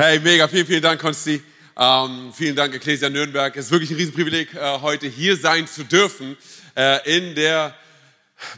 Hey, mega, vielen, vielen Dank, Konsti. Ähm, vielen Dank, Ecclesia Nürnberg. Es ist wirklich ein Riesenprivileg, äh, heute hier sein zu dürfen äh, in der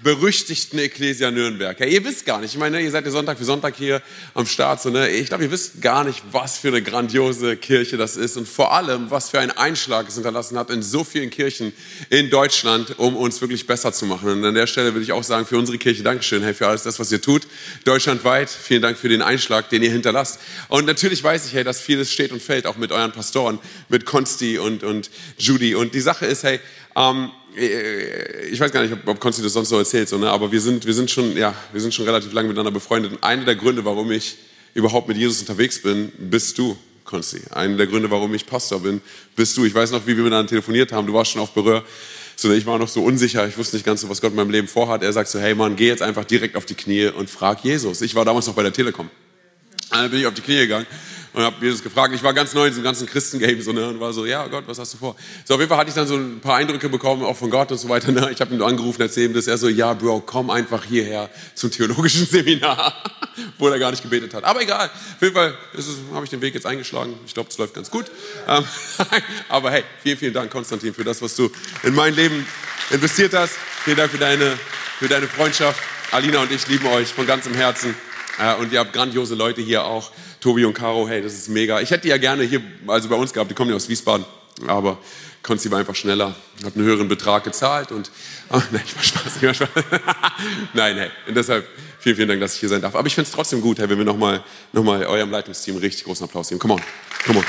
berüchtigten Ecclesia Nürnberg. Ja, ihr wisst gar nicht, ich meine, ihr seid ja Sonntag für Sonntag hier am Start. So, ne? Ich glaube, ihr wisst gar nicht, was für eine grandiose Kirche das ist und vor allem, was für einen Einschlag es hinterlassen hat in so vielen Kirchen in Deutschland, um uns wirklich besser zu machen. Und an der Stelle will ich auch sagen, für unsere Kirche Dankeschön, hey, für alles das, was ihr tut, deutschlandweit. Vielen Dank für den Einschlag, den ihr hinterlasst. Und natürlich weiß ich, hey, dass vieles steht und fällt, auch mit euren Pastoren, mit Konsti und, und Judy. Und die Sache ist, hey, ähm, äh, ich weiß gar nicht, ob, ob Konsti das sonst so erzählt, so, ne? aber wir sind, wir, sind schon, ja, wir sind schon relativ lange miteinander befreundet. Und einer der Gründe, warum ich überhaupt mit Jesus unterwegs bin, bist du, Konsti. Einer der Gründe, warum ich Pastor bin, bist du. Ich weiß noch, wie wir miteinander telefoniert haben. Du warst schon auf Berühr. So, ich war noch so unsicher, ich wusste nicht ganz so, was Gott in meinem Leben vorhat. Er sagt so, hey Mann, geh jetzt einfach direkt auf die Knie und frag Jesus. Ich war damals noch bei der Telekom. Dann bin ich auf die Knie gegangen und habe Jesus gefragt. Ich war ganz neu in diesem ganzen Christengame so, ne, und war so, ja Gott, was hast du vor? So, auf jeden Fall hatte ich dann so ein paar Eindrücke bekommen, auch von Gott und so weiter. Ne? Ich habe ihn angerufen, erzählt, dass er so, ja Bro, komm einfach hierher zum theologischen Seminar, wo er gar nicht gebetet hat. Aber egal, auf jeden Fall habe ich den Weg jetzt eingeschlagen. Ich glaube, es läuft ganz gut. Ähm, aber hey, vielen, vielen Dank, Konstantin, für das, was du in mein Leben investiert hast. Vielen Dank für deine, für deine Freundschaft. Alina und ich lieben euch von ganzem Herzen. Äh, und ihr habt grandiose Leute hier auch. Tobi und Caro, hey, das ist mega. Ich hätte die ja gerne hier, also bei uns gehabt, die kommen ja aus Wiesbaden, aber Konsti war einfach schneller, hat einen höheren Betrag gezahlt und, oh, nein, ich war Spaß, ich war Spaß. nein, hey, und deshalb vielen, vielen Dank, dass ich hier sein darf. Aber ich finde es trotzdem gut, hey, wenn wir nochmal noch mal eurem Leitungsteam richtig großen Applaus geben. Come on, come on.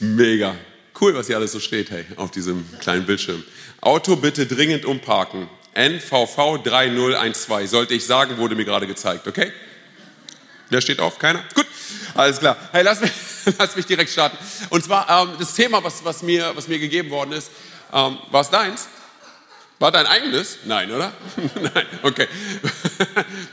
Mega. Cool, was hier alles so steht, hey, auf diesem kleinen Bildschirm. Auto bitte dringend umparken. NVV 3012. Sollte ich sagen, wurde mir gerade gezeigt, okay? Wer steht auf? Keiner? Gut, alles klar. Hey, lass mich, lass mich direkt starten. Und zwar ähm, das Thema, was, was, mir, was mir gegeben worden ist, ähm, war es deins? War dein eigenes? Nein, oder? Nein, okay.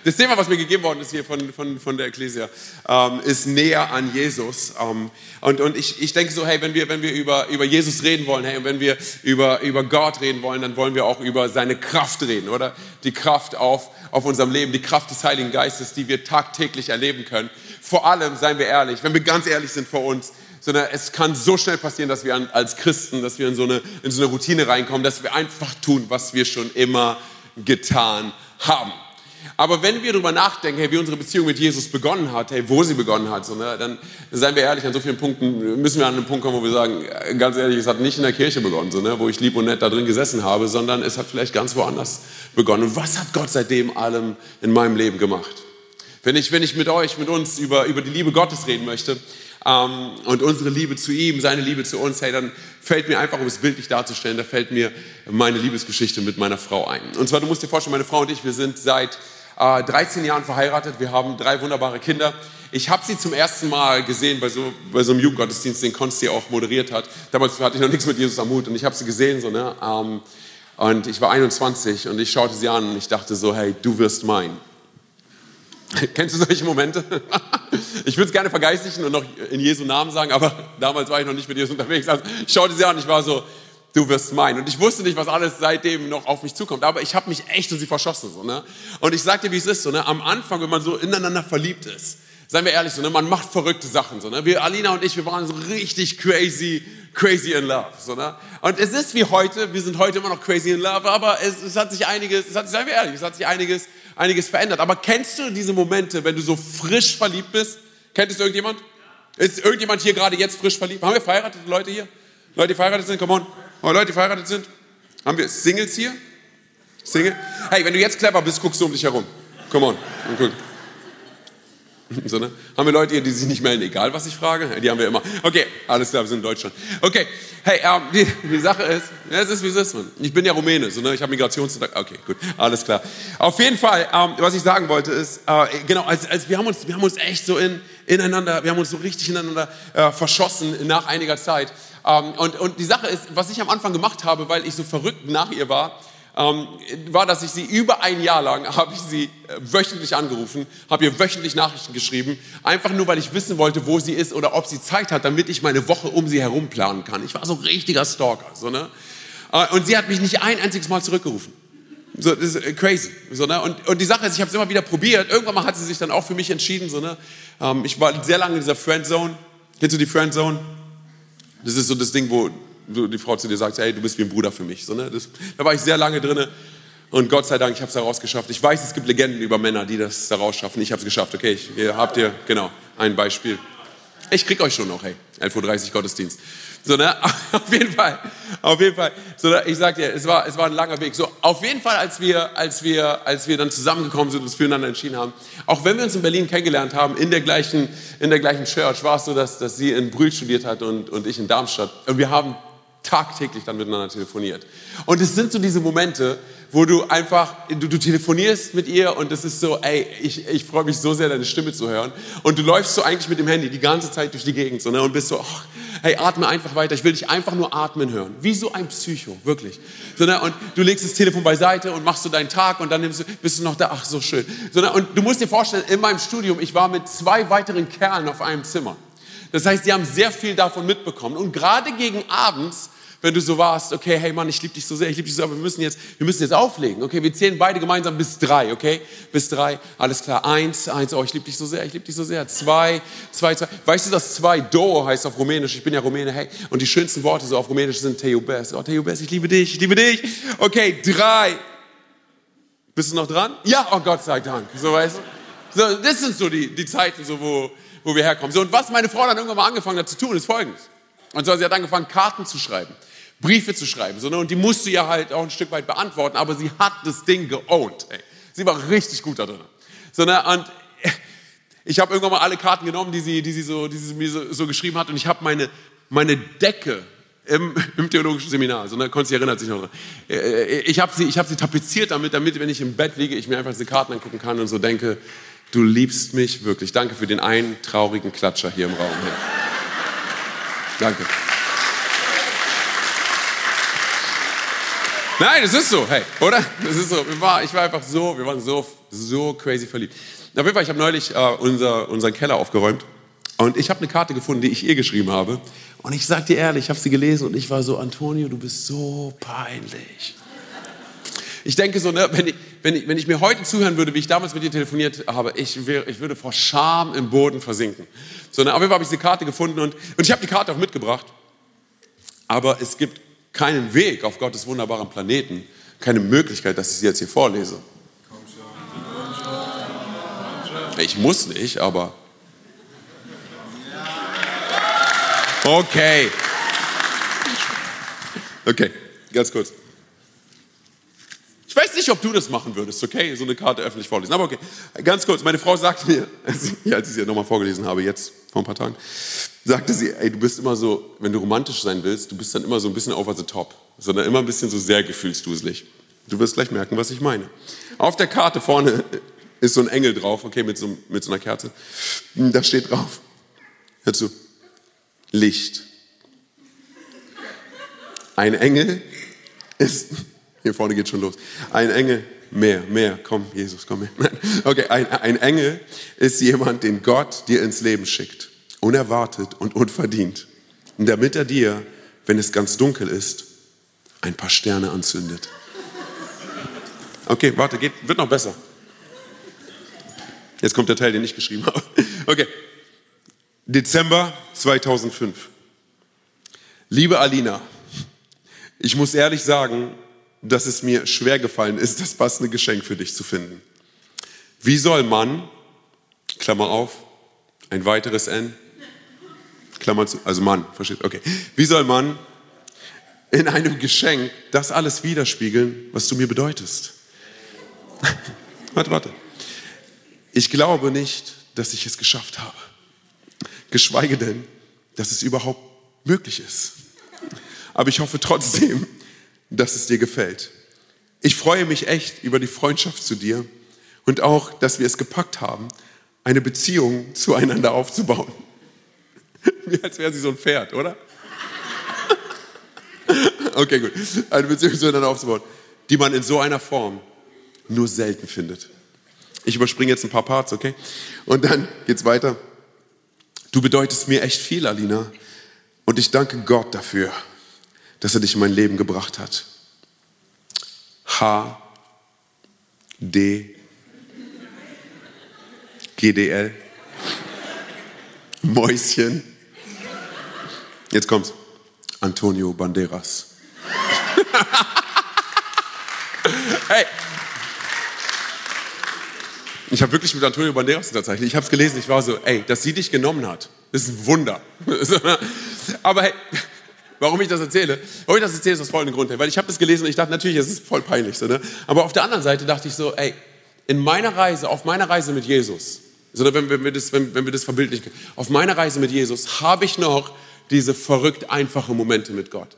Das Thema, was mir gegeben worden ist hier von, von, von der Ecclesia, ähm, ist näher an Jesus. Ähm, und und ich, ich denke so, hey, wenn wir, wenn wir über, über Jesus reden wollen, hey, und wenn wir über, über Gott reden wollen, dann wollen wir auch über seine Kraft reden, oder? Die Kraft auf, auf unserem Leben, die Kraft des Heiligen Geistes, die wir tagtäglich erleben können. Vor allem, seien wir ehrlich, wenn wir ganz ehrlich sind vor uns, sondern es kann so schnell passieren, dass wir als Christen, dass wir in so, eine, in so eine Routine reinkommen, dass wir einfach tun, was wir schon immer getan haben. Aber wenn wir darüber nachdenken, hey, wie unsere Beziehung mit Jesus begonnen hat, hey, wo sie begonnen hat, so, ne, dann seien wir ehrlich, an so vielen Punkten müssen wir an einen Punkt kommen, wo wir sagen, ganz ehrlich, es hat nicht in der Kirche begonnen, so, ne, wo ich lieb und nett da drin gesessen habe, sondern es hat vielleicht ganz woanders begonnen. Und was hat Gott seitdem allem in meinem Leben gemacht? Wenn ich, wenn ich mit euch, mit uns über, über die Liebe Gottes reden möchte, ähm, und unsere Liebe zu ihm, seine Liebe zu uns, hey, dann fällt mir einfach, um es bildlich darzustellen, da fällt mir meine Liebesgeschichte mit meiner Frau ein. Und zwar, du musst dir vorstellen, meine Frau und ich, wir sind seit äh, 13 Jahren verheiratet, wir haben drei wunderbare Kinder. Ich habe sie zum ersten Mal gesehen bei so, bei so einem Jugendgottesdienst, den Konsti auch moderiert hat. Damals hatte ich noch nichts mit Jesus am Mut und ich habe sie gesehen, so, ne? Ähm, und ich war 21 und ich schaute sie an und ich dachte so, hey, du wirst mein. Kennst du solche Momente? Ich würde es gerne vergeistlichen und noch in Jesu Namen sagen, aber damals war ich noch nicht mit Jesus unterwegs. Also ich schaute sie an und ich war so, du wirst mein. Und ich wusste nicht, was alles seitdem noch auf mich zukommt, aber ich habe mich echt in sie verschossen. So, ne? Und ich sag dir, wie es ist. So, ne? Am Anfang, wenn man so ineinander verliebt ist, seien wir ehrlich, so, ne? man macht verrückte Sachen. So, ne? Wir, Alina und ich, wir waren so richtig crazy, crazy in love. So, ne? Und es ist wie heute, wir sind heute immer noch crazy in love, aber es, es hat sich einiges, es hat, seien wir ehrlich, es hat sich einiges einiges verändert. Aber kennst du diese Momente, wenn du so frisch verliebt bist? Kennt es irgendjemand? Ist irgendjemand hier gerade jetzt frisch verliebt? Haben wir verheiratete Leute hier? Leute, die verheiratet sind? Come on. Oh, Leute, die verheiratet sind? Haben wir Singles hier? Single? Hey, wenn du jetzt clever bist, guckst du um dich herum. Come on. Und guck. So, ne? Haben wir Leute hier, die sich nicht melden, egal was ich frage? Die haben wir immer. Okay, alles klar, wir sind in Deutschland. Okay, hey, ähm, die, die, Sache ist, ja, es ist wie es ist, man. Ich bin ja Rumäne, so, ne? ich habe Migrationshintergrund. Okay, gut, alles klar. Auf jeden Fall, ähm, was ich sagen wollte ist, äh, genau, als, als wir, haben uns, wir haben uns echt so in, ineinander, wir haben uns so richtig ineinander äh, verschossen nach einiger Zeit. Ähm, und, und die Sache ist, was ich am Anfang gemacht habe, weil ich so verrückt nach ihr war, ähm, war, dass ich sie über ein Jahr lang, habe ich sie äh, wöchentlich angerufen, habe ihr wöchentlich Nachrichten geschrieben, einfach nur, weil ich wissen wollte, wo sie ist oder ob sie Zeit hat, damit ich meine Woche um sie herum planen kann. Ich war so ein richtiger Stalker. So, ne? Äh, und sie hat mich nicht ein einziges Mal zurückgerufen. So, das ist crazy. So, ne? und, und die Sache ist, ich habe es immer wieder probiert. Irgendwann mal hat sie sich dann auch für mich entschieden. So, ne? Ähm, ich war sehr lange in dieser Friendzone. Kennst du die Friendzone? Das ist so das Ding, wo die Frau zu dir sagt, hey, du bist wie ein Bruder für mich. So, ne? das, da war ich sehr lange drin. Und Gott sei Dank, ich habe es daraus geschafft. Ich weiß, es gibt Legenden über Männer, die das daraus schaffen. Ich habe es geschafft. Okay, ich, ihr habt ihr, genau, ein Beispiel. Ich krieg euch schon noch, hey, 11.30 Uhr Gottesdienst. So, ne? Auf jeden Fall, auf jeden Fall. So, ne? ich sag dir, es war, es war ein langer Weg. So, auf jeden Fall, als wir, als wir, als wir dann zusammengekommen sind und uns füreinander entschieden haben, auch wenn wir uns in Berlin kennengelernt haben, in der gleichen, in der gleichen Church, war es so, dass, dass sie in Brühl studiert hat und, und ich in Darmstadt. Und wir haben tagtäglich dann miteinander telefoniert. Und es sind so diese Momente, wo du einfach, du, du telefonierst mit ihr und es ist so, ey, ich, ich freue mich so sehr, deine Stimme zu hören. Und du läufst so eigentlich mit dem Handy die ganze Zeit durch die Gegend so, ne, und bist so, oh, hey, atme einfach weiter, ich will dich einfach nur atmen hören. Wie so ein Psycho, wirklich. So, ne, und du legst das Telefon beiseite und machst so deinen Tag und dann du, bist du noch da, ach, so schön. So, ne, und du musst dir vorstellen, in meinem Studium, ich war mit zwei weiteren Kerlen auf einem Zimmer. Das heißt, die haben sehr viel davon mitbekommen. Und gerade gegen abends wenn du so warst, okay, hey Mann, ich liebe dich so sehr, ich liebe dich so, aber wir müssen jetzt, wir müssen jetzt auflegen, okay? Wir zählen beide gemeinsam bis drei, okay? Bis drei, alles klar. Eins, eins, oh, ich liebe dich so sehr, ich liebe dich so sehr. Zwei, zwei, zwei. Weißt du, dass zwei Do heißt auf Rumänisch? Ich bin ja Rumäne, hey. Und die schönsten Worte so auf Rumänisch sind Teo Bes. Oh, Bes, ich liebe dich, ich liebe dich. Okay, drei. Bist du noch dran? Ja, oh Gott sei Dank. So, weißt du? So, das sind so die, die Zeiten, so, wo, wo wir herkommen. So, und was meine Frau dann irgendwann mal angefangen hat zu tun, ist folgendes. Und zwar, sie hat angefangen, Karten zu schreiben. Briefe zu schreiben, sondern und die musste ja halt auch ein Stück weit beantworten, aber sie hat das Ding geowned. Ey. Sie war richtig gut da drin. Sondern und ich habe irgendwann mal alle Karten genommen, die sie, die sie, so, die sie mir so, so geschrieben hat und ich habe meine, meine Decke im, im, theologischen Seminar, so ne, Konzi erinnert sich noch. Äh, äh, ich habe sie, hab sie tapeziert damit, damit, wenn ich im Bett liege, ich mir einfach diese Karten angucken kann und so denke, du liebst mich wirklich. Danke für den einen traurigen Klatscher hier im Raum. Hey. Danke. Nein, es ist so, hey, oder? Es ist so. Ich war, einfach so, wir waren so, so crazy verliebt. Auf jeden Fall, ich habe neulich äh, unser, unseren Keller aufgeräumt und ich habe eine Karte gefunden, die ich ihr geschrieben habe. Und ich sag dir ehrlich, ich habe sie gelesen und ich war so, Antonio, du bist so peinlich. Ich denke so, ne, wenn, ich, wenn, ich, wenn ich mir heute zuhören würde, wie ich damals mit dir telefoniert habe, ich, wär, ich würde vor Scham im Boden versinken. So, ne, auf jeden Fall habe ich diese Karte gefunden und, und ich habe die Karte auch mitgebracht. Aber es gibt keinen Weg auf Gottes wunderbaren Planeten, keine Möglichkeit, dass ich sie jetzt hier vorlese. Ich muss nicht, aber. Okay. Okay, ganz kurz. Weiß nicht, ob du das machen würdest, okay? So eine Karte öffentlich vorlesen. Aber okay, ganz kurz. Meine Frau sagt mir, als ich sie nochmal vorgelesen habe, jetzt vor ein paar Tagen, sagte sie, ey, du bist immer so, wenn du romantisch sein willst, du bist dann immer so ein bisschen over the top, sondern immer ein bisschen so sehr gefühlsduselig. Du wirst gleich merken, was ich meine. Auf der Karte vorne ist so ein Engel drauf, okay, mit so, mit so einer Kerze. Da steht drauf, hör zu, Licht. Ein Engel ist hier vorne geht schon los. Ein Engel, mehr, mehr, komm, Jesus, komm her. Okay, ein, ein Engel ist jemand, den Gott dir ins Leben schickt. Unerwartet und unverdient. Damit er dir, wenn es ganz dunkel ist, ein paar Sterne anzündet. Okay, warte, geht, wird noch besser. Jetzt kommt der Teil, den ich geschrieben habe. Okay. Dezember 2005. Liebe Alina, ich muss ehrlich sagen, dass es mir schwer gefallen ist, das passende Geschenk für dich zu finden. Wie soll man, Klammer auf, ein weiteres N, Klammer zu, also Mann, versteht, okay. Wie soll man in einem Geschenk das alles widerspiegeln, was du mir bedeutest? warte, warte. Ich glaube nicht, dass ich es geschafft habe. Geschweige denn, dass es überhaupt möglich ist. Aber ich hoffe trotzdem, dass es dir gefällt. Ich freue mich echt über die Freundschaft zu dir und auch, dass wir es gepackt haben, eine Beziehung zueinander aufzubauen. Wie als wäre sie so ein Pferd, oder? Okay, gut. Eine Beziehung zueinander aufzubauen, die man in so einer Form nur selten findet. Ich überspringe jetzt ein paar Parts, okay? Und dann geht's weiter. Du bedeutest mir echt viel, Alina. Und ich danke Gott dafür dass er dich in mein Leben gebracht hat. H. D, GDL, Mäuschen. Jetzt kommt's. Antonio Banderas. hey. Ich habe wirklich mit Antonio Banderas tatsächlich, ich habe es gelesen, ich war so, ey, dass sie dich genommen hat, ist ein Wunder. Aber hey, warum ich das erzähle? Warum ich das erzähle, ist aus folgendem Grund. Weil ich habe das gelesen und ich dachte, natürlich, es ist voll peinlich. So, ne? Aber auf der anderen Seite dachte ich so, ey, in meiner Reise, auf meiner Reise mit Jesus, sondern wenn, wenn, wir das, wenn, wenn wir das verbildlichen, auf meiner Reise mit Jesus habe ich noch diese verrückt einfachen Momente mit Gott.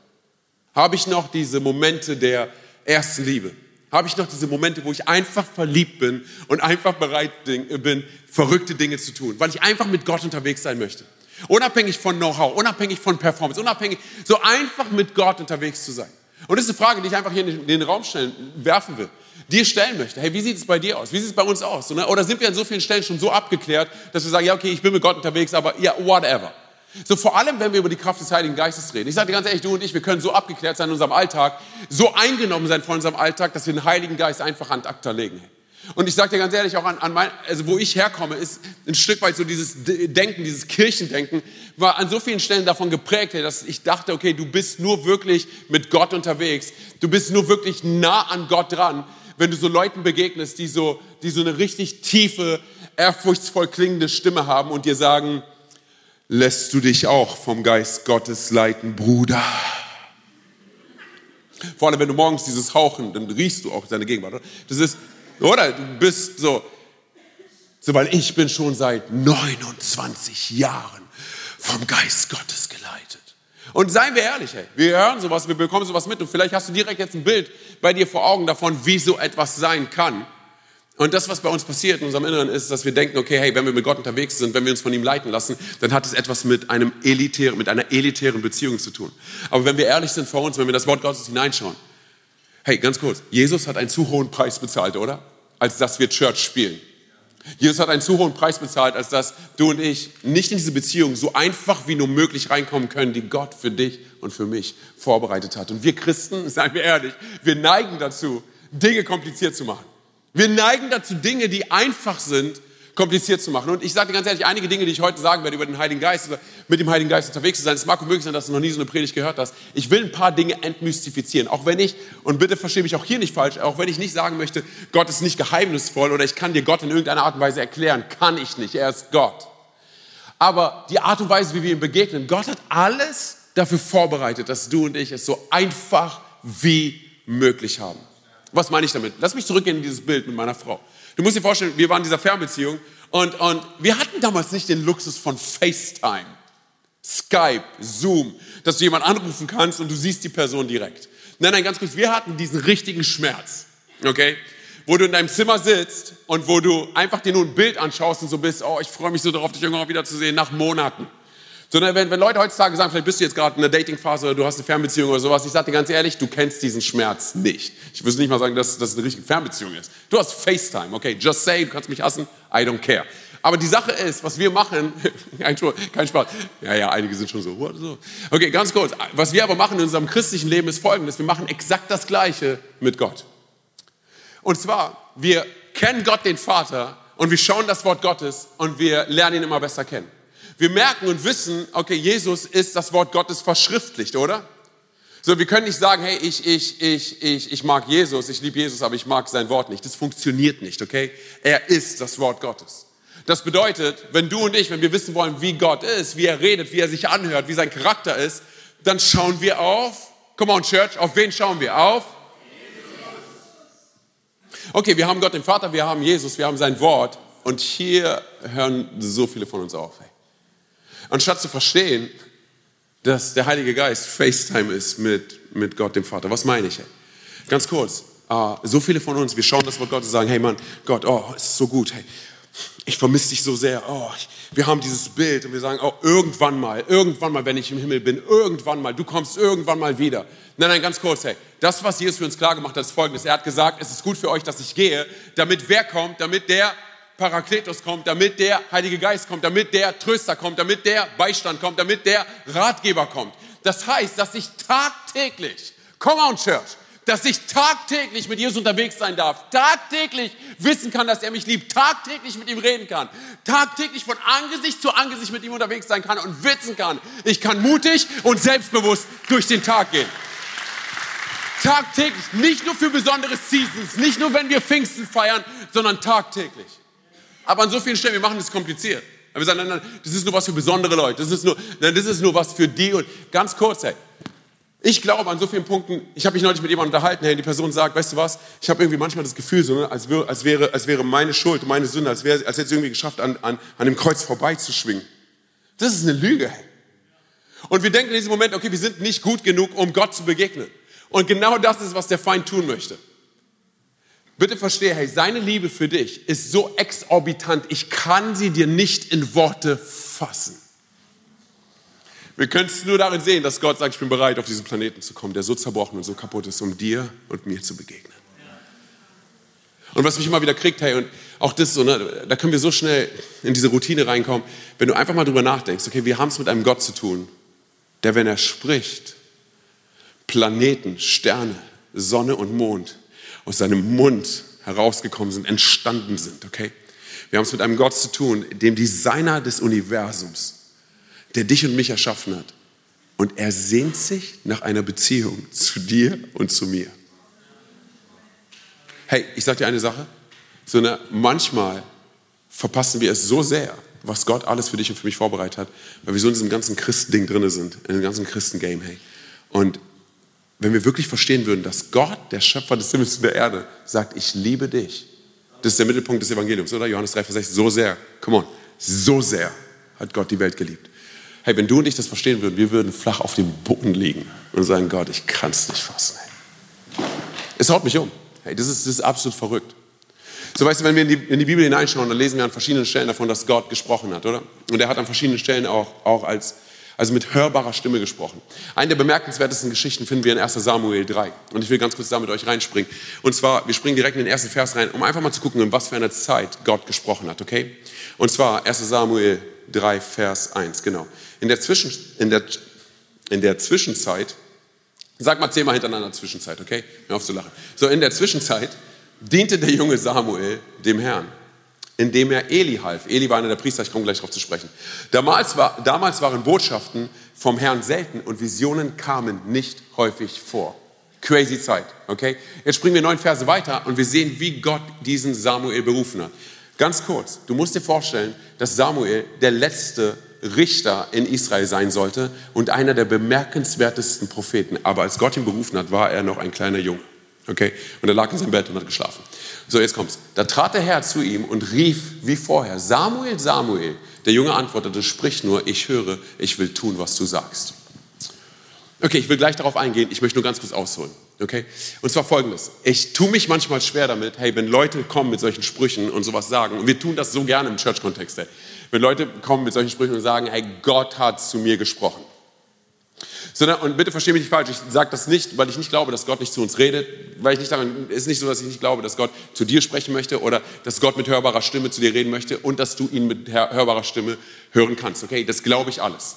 Habe ich noch diese Momente der ersten Liebe. Habe ich noch diese Momente, wo ich einfach verliebt bin und einfach bereit bin, verrückte Dinge zu tun, weil ich einfach mit Gott unterwegs sein möchte. Unabhängig von Know-how, unabhängig von Performance, unabhängig, so einfach mit Gott unterwegs zu sein. Und das ist eine Frage, die ich einfach hier in den Raum stellen, werfen will dir stellen möchte. Hey, wie sieht es bei dir aus? Wie sieht es bei uns aus? Oder sind wir an so vielen Stellen schon so abgeklärt, dass wir sagen, ja, okay, ich bin mit Gott unterwegs, aber ja, whatever. So vor allem, wenn wir über die Kraft des Heiligen Geistes reden. Ich sage dir ganz ehrlich, du und ich, wir können so abgeklärt sein in unserem Alltag, so eingenommen sein von unserem Alltag, dass wir den Heiligen Geist einfach an Akta legen. Und ich sage dir ganz ehrlich, auch an, an mein, also wo ich herkomme, ist ein Stück weit so dieses Denken, dieses Kirchendenken, war an so vielen Stellen davon geprägt, dass ich dachte, okay, du bist nur wirklich mit Gott unterwegs, du bist nur wirklich nah an Gott dran, wenn du so Leuten begegnest, die so, die so eine richtig tiefe, ehrfurchtsvoll klingende Stimme haben und dir sagen, lässt du dich auch vom Geist Gottes leiten, Bruder. Vor allem, wenn du morgens dieses Hauchen, dann riechst du auch seine Gegenwart. Oder? Das ist, oder? Du bist so, so, weil ich bin schon seit 29 Jahren vom Geist Gottes geleitet. Und seien wir ehrlich, hey, wir hören sowas, wir bekommen sowas mit und vielleicht hast du direkt jetzt ein Bild bei dir vor Augen davon, wie so etwas sein kann. Und das, was bei uns passiert in unserem Inneren, ist, dass wir denken, okay, hey, wenn wir mit Gott unterwegs sind, wenn wir uns von ihm leiten lassen, dann hat es etwas mit, einem elitären, mit einer elitären Beziehung zu tun. Aber wenn wir ehrlich sind vor uns, wenn wir das Wort Gottes hineinschauen, hey, ganz kurz, Jesus hat einen zu hohen Preis bezahlt, oder? Als dass wir Church spielen. Jesus hat einen zu hohen Preis bezahlt, als dass du und ich nicht in diese Beziehung so einfach wie nur möglich reinkommen können, die Gott für dich und für mich vorbereitet hat. Und wir Christen, seien wir ehrlich, wir neigen dazu, Dinge kompliziert zu machen. Wir neigen dazu, Dinge, die einfach sind, kompliziert zu machen. Und ich sage dir ganz ehrlich, einige Dinge, die ich heute sagen werde über den Heiligen Geist, oder mit dem Heiligen Geist unterwegs zu sein, es mag möglich sein, dass du noch nie so eine Predigt gehört hast. Ich will ein paar Dinge entmystifizieren. Auch wenn ich, und bitte verstehe mich auch hier nicht falsch, auch wenn ich nicht sagen möchte, Gott ist nicht geheimnisvoll oder ich kann dir Gott in irgendeiner Art und Weise erklären, kann ich nicht. Er ist Gott. Aber die Art und Weise, wie wir ihm begegnen, Gott hat alles dafür vorbereitet, dass du und ich es so einfach wie möglich haben. Was meine ich damit? Lass mich zurückgehen in dieses Bild mit meiner Frau. Du musst dir vorstellen, wir waren in dieser Fernbeziehung und, und wir hatten damals nicht den Luxus von FaceTime, Skype, Zoom, dass du jemanden anrufen kannst und du siehst die Person direkt. Nein, nein, ganz kurz, wir hatten diesen richtigen Schmerz, okay? Wo du in deinem Zimmer sitzt und wo du einfach dir nur ein Bild anschaust und so bist, oh, ich freue mich so darauf, dich irgendwann wieder zu nach Monaten. Sondern wenn, wenn Leute heutzutage sagen, vielleicht bist du jetzt gerade in einer Datingphase oder du hast eine Fernbeziehung oder sowas, ich sage dir ganz ehrlich, du kennst diesen Schmerz nicht. Ich würde nicht mal sagen, dass das eine richtige Fernbeziehung ist. Du hast FaceTime, okay, just say, du kannst mich hassen, I don't care. Aber die Sache ist, was wir machen, kein Spaß, ja, ja, einige sind schon so, what, so. Okay, ganz kurz, was wir aber machen in unserem christlichen Leben ist folgendes, wir machen exakt das Gleiche mit Gott. Und zwar, wir kennen Gott den Vater und wir schauen das Wort Gottes und wir lernen ihn immer besser kennen. Wir merken und wissen, okay, Jesus ist das Wort Gottes verschriftlicht, oder? So, wir können nicht sagen, hey, ich, ich, ich, ich, ich mag Jesus, ich liebe Jesus, aber ich mag sein Wort nicht. Das funktioniert nicht, okay? Er ist das Wort Gottes. Das bedeutet, wenn du und ich, wenn wir wissen wollen, wie Gott ist, wie er redet, wie er sich anhört, wie sein Charakter ist, dann schauen wir auf, come on Church, auf wen schauen wir? Auf? Okay, wir haben Gott den Vater, wir haben Jesus, wir haben sein Wort und hier hören so viele von uns auf. Hey. Anstatt zu verstehen, dass der Heilige Geist FaceTime ist mit, mit Gott, dem Vater. Was meine ich? Ganz kurz. Uh, so viele von uns, wir schauen das Wort Gottes und sagen, hey Mann, Gott, oh, es ist so gut. Hey, ich vermisse dich so sehr. Oh, ich, wir haben dieses Bild und wir sagen, oh, irgendwann mal, irgendwann mal, wenn ich im Himmel bin, irgendwann mal, du kommst irgendwann mal wieder. Nein, nein, ganz kurz, hey, das, was Jesus für uns klar gemacht hat, ist folgendes. Er hat gesagt, es ist gut für euch, dass ich gehe, damit wer kommt, damit der Parakletos kommt, damit der Heilige Geist kommt, damit der Tröster kommt, damit der Beistand kommt, damit der Ratgeber kommt. Das heißt, dass ich tagtäglich, come on Church, dass ich tagtäglich mit Jesus unterwegs sein darf, tagtäglich wissen kann, dass er mich liebt, tagtäglich mit ihm reden kann, tagtäglich von Angesicht zu Angesicht mit ihm unterwegs sein kann und wissen kann, ich kann mutig und selbstbewusst durch den Tag gehen. Tagtäglich, nicht nur für besondere Seasons, nicht nur wenn wir Pfingsten feiern, sondern tagtäglich. Aber an so vielen Stellen, wir machen es kompliziert. Wir sagen, nein, nein, das ist nur was für besondere Leute, das ist nur, nein, das ist nur was für die und ganz kurz, hey, ich glaube an so vielen Punkten, ich habe mich neulich mit jemandem unterhalten, hey, die Person sagt, weißt du was, ich habe irgendwie manchmal das Gefühl, so, ne, als, wäre, als, wäre, als wäre meine Schuld, meine Sünde, als, wäre, als hätte es irgendwie geschafft, an, an, an dem Kreuz vorbeizuschwingen. Das ist eine Lüge. Hey. Und wir denken in diesem Moment, okay, wir sind nicht gut genug, um Gott zu begegnen. Und genau das ist, was der Feind tun möchte. Bitte verstehe, hey, seine Liebe für dich ist so exorbitant, ich kann sie dir nicht in Worte fassen. Wir können es nur darin sehen, dass Gott sagt, ich bin bereit, auf diesen Planeten zu kommen, der so zerbrochen und so kaputt ist, um dir und mir zu begegnen. Und was mich immer wieder kriegt, hey, und auch das so, ne, da können wir so schnell in diese Routine reinkommen, wenn du einfach mal drüber nachdenkst, okay, wir haben es mit einem Gott zu tun, der, wenn er spricht, Planeten, Sterne, Sonne und Mond aus seinem Mund herausgekommen sind, entstanden sind, okay? Wir haben es mit einem Gott zu tun, dem Designer des Universums, der dich und mich erschaffen hat. Und er sehnt sich nach einer Beziehung zu dir und zu mir. Hey, ich sag dir eine Sache. So manchmal verpassen wir es so sehr, was Gott alles für dich und für mich vorbereitet hat, weil wir so in diesem ganzen Christending drin sind, in dem ganzen Christengame, hey. Und wenn wir wirklich verstehen würden, dass Gott, der Schöpfer des Himmels und der Erde, sagt, ich liebe dich. Das ist der Mittelpunkt des Evangeliums, oder? Johannes 3, Vers 6, so sehr, come on, so sehr hat Gott die Welt geliebt. Hey, wenn du und ich das verstehen würden, wir würden flach auf dem Boden liegen und sagen, Gott, ich kann es nicht fassen. Hey. Es haut mich um. Hey, das ist, das ist absolut verrückt. So weißt du, wenn wir in die, in die, Bibel hineinschauen, dann lesen wir an verschiedenen Stellen davon, dass Gott gesprochen hat, oder? Und er hat an verschiedenen Stellen auch, auch als, also mit hörbarer Stimme gesprochen. Eine der bemerkenswertesten Geschichten finden wir in 1 Samuel 3. Und ich will ganz kurz da mit euch reinspringen. Und zwar, wir springen direkt in den ersten Vers rein, um einfach mal zu gucken, in was für einer Zeit Gott gesprochen hat, okay? Und zwar 1 Samuel 3, Vers 1, genau. In der, Zwischen, in der, in der Zwischenzeit, sag mal zehnmal hintereinander Zwischenzeit, okay? Hör auf zu lachen. So, in der Zwischenzeit diente der junge Samuel dem Herrn indem er Eli half. Eli war einer der Priester, ich komme gleich darauf zu sprechen. Damals, war, damals waren Botschaften vom Herrn selten und Visionen kamen nicht häufig vor. Crazy Zeit, okay? Jetzt springen wir neun Verse weiter und wir sehen, wie Gott diesen Samuel berufen hat. Ganz kurz, du musst dir vorstellen, dass Samuel der letzte Richter in Israel sein sollte und einer der bemerkenswertesten Propheten. Aber als Gott ihn berufen hat, war er noch ein kleiner Junge. Okay? Und er lag in seinem Bett und hat geschlafen. So, jetzt kommt's. Da trat der Herr zu ihm und rief wie vorher, Samuel, Samuel. Der Junge antwortete, sprich nur, ich höre, ich will tun, was du sagst. Okay, ich will gleich darauf eingehen, ich möchte nur ganz kurz ausholen. Okay? Und zwar folgendes. Ich tue mich manchmal schwer damit, hey, wenn Leute kommen mit solchen Sprüchen und sowas sagen, und wir tun das so gerne im Church-Kontext, hey, wenn Leute kommen mit solchen Sprüchen und sagen, hey, Gott hat zu mir gesprochen. Sondern, und bitte verstehe mich nicht falsch, ich sage das nicht, weil ich nicht glaube, dass Gott nicht zu uns redet, weil ich nicht daran, es ist nicht so, dass ich nicht glaube, dass Gott zu dir sprechen möchte oder dass Gott mit hörbarer Stimme zu dir reden möchte und dass du ihn mit hörbarer Stimme hören kannst. Okay, das glaube ich alles.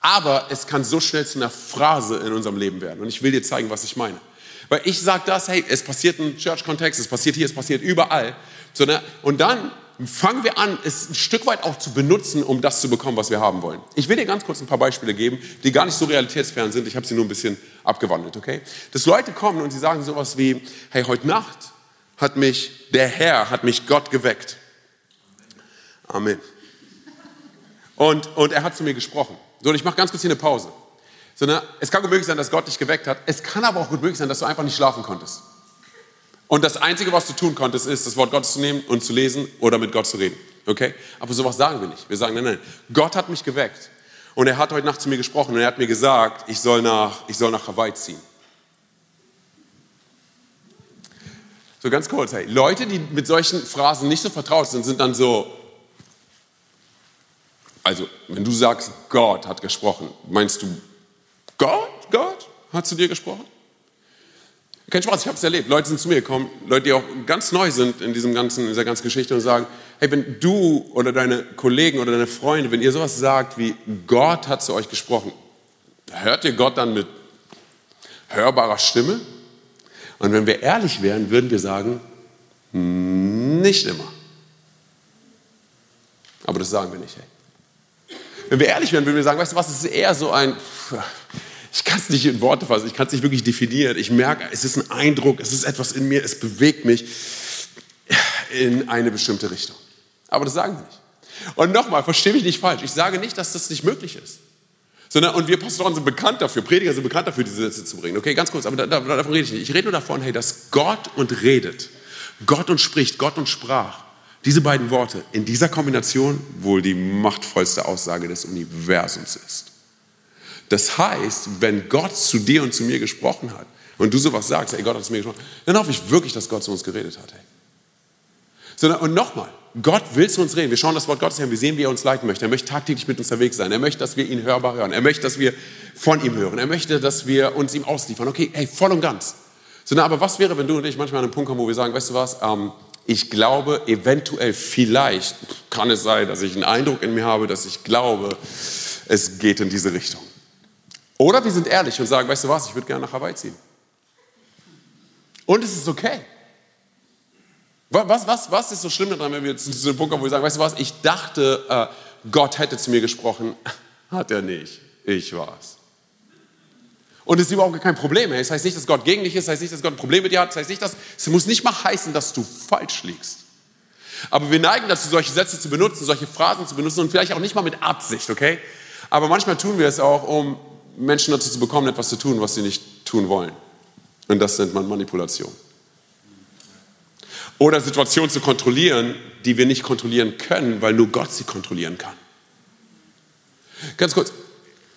Aber es kann so schnell zu einer Phrase in unserem Leben werden und ich will dir zeigen, was ich meine. Weil ich sage das, hey, es passiert im Church-Kontext, es passiert hier, es passiert überall. Sondern, und dann fangen wir an, es ein Stück weit auch zu benutzen, um das zu bekommen, was wir haben wollen. Ich will dir ganz kurz ein paar Beispiele geben, die gar nicht so realitätsfern sind. Ich habe sie nur ein bisschen abgewandelt, okay? Dass Leute kommen und sie sagen sowas wie, hey, heute Nacht hat mich der Herr, hat mich Gott geweckt. Amen. Und, und er hat zu mir gesprochen. So, und ich mache ganz kurz hier eine Pause. So, ne, es kann gut möglich sein, dass Gott dich geweckt hat. Es kann aber auch gut möglich sein, dass du einfach nicht schlafen konntest. Und das Einzige, was du tun konntest, ist, das Wort Gottes zu nehmen und zu lesen oder mit Gott zu reden. Okay? Aber sowas sagen wir nicht. Wir sagen, nein, nein, Gott hat mich geweckt. Und er hat heute Nacht zu mir gesprochen und er hat mir gesagt, ich soll nach, ich soll nach Hawaii ziehen. So ganz kurz, hey, Leute, die mit solchen Phrasen nicht so vertraut sind, sind dann so, also wenn du sagst, Gott hat gesprochen, meinst du, Gott, Gott hat zu dir gesprochen? Kein Spaß, ich habe es erlebt. Leute sind zu mir gekommen, Leute, die auch ganz neu sind in, diesem ganzen, in dieser ganzen Geschichte und sagen, hey, wenn du oder deine Kollegen oder deine Freunde, wenn ihr sowas sagt wie, Gott hat zu euch gesprochen, hört ihr Gott dann mit hörbarer Stimme? Und wenn wir ehrlich wären, würden wir sagen, nicht immer. Aber das sagen wir nicht. Hey. Wenn wir ehrlich wären, würden wir sagen, weißt du was, es ist eher so ein, ich kann es nicht in Worte fassen, ich kann es nicht wirklich definieren. Ich merke, es ist ein Eindruck, es ist etwas in mir, es bewegt mich in eine bestimmte Richtung. Aber das sagen wir nicht. Und nochmal, verstehe mich nicht falsch, ich sage nicht, dass das nicht möglich ist. Sondern, und wir Pastoren sind bekannt dafür, Prediger sind bekannt dafür, diese Sätze zu bringen. Okay, ganz kurz, aber da, davon rede ich nicht. Ich rede nur davon, hey, dass Gott und redet, Gott und spricht, Gott und sprach, diese beiden Worte in dieser Kombination wohl die machtvollste Aussage des Universums ist. Das heißt, wenn Gott zu dir und zu mir gesprochen hat und du sowas sagst, hey, Gott hat zu mir gesprochen, dann hoffe ich wirklich, dass Gott zu uns geredet hat. Hey. Sondern, und nochmal, Gott will zu uns reden. Wir schauen das Wort Gottes an, wir sehen, wie er uns leiten möchte. Er möchte tagtäglich mit uns unterwegs sein. Er möchte, dass wir ihn hörbar hören. Er möchte, dass wir von ihm hören. Er möchte, dass wir uns ihm ausliefern. Okay, hey, voll und ganz. Sondern, aber was wäre, wenn du und ich manchmal an einem Punkt kommen, wo wir sagen, weißt du was, ähm, ich glaube, eventuell, vielleicht kann es sein, dass ich einen Eindruck in mir habe, dass ich glaube, es geht in diese Richtung. Oder wir sind ehrlich und sagen, weißt du was, ich würde gerne nach Hawaii ziehen. Und es ist okay. Was, was, was ist so schlimm daran, wenn wir jetzt zu diesem Punkt kommen, wo wir sagen, weißt du was, ich dachte, äh, Gott hätte zu mir gesprochen. Hat er nicht. Ich war's. Und es ist überhaupt kein Problem. Es das heißt nicht, dass Gott gegen dich ist, es das heißt nicht, dass Gott ein Problem mit dir hat, es das heißt nicht, dass, es muss nicht mal heißen, dass du falsch liegst. Aber wir neigen dazu, solche Sätze zu benutzen, solche Phrasen zu benutzen und vielleicht auch nicht mal mit Absicht, okay? Aber manchmal tun wir es auch, um Menschen dazu zu bekommen, etwas zu tun, was sie nicht tun wollen. Und das nennt man Manipulation. Oder Situationen zu kontrollieren, die wir nicht kontrollieren können, weil nur Gott sie kontrollieren kann. Ganz kurz,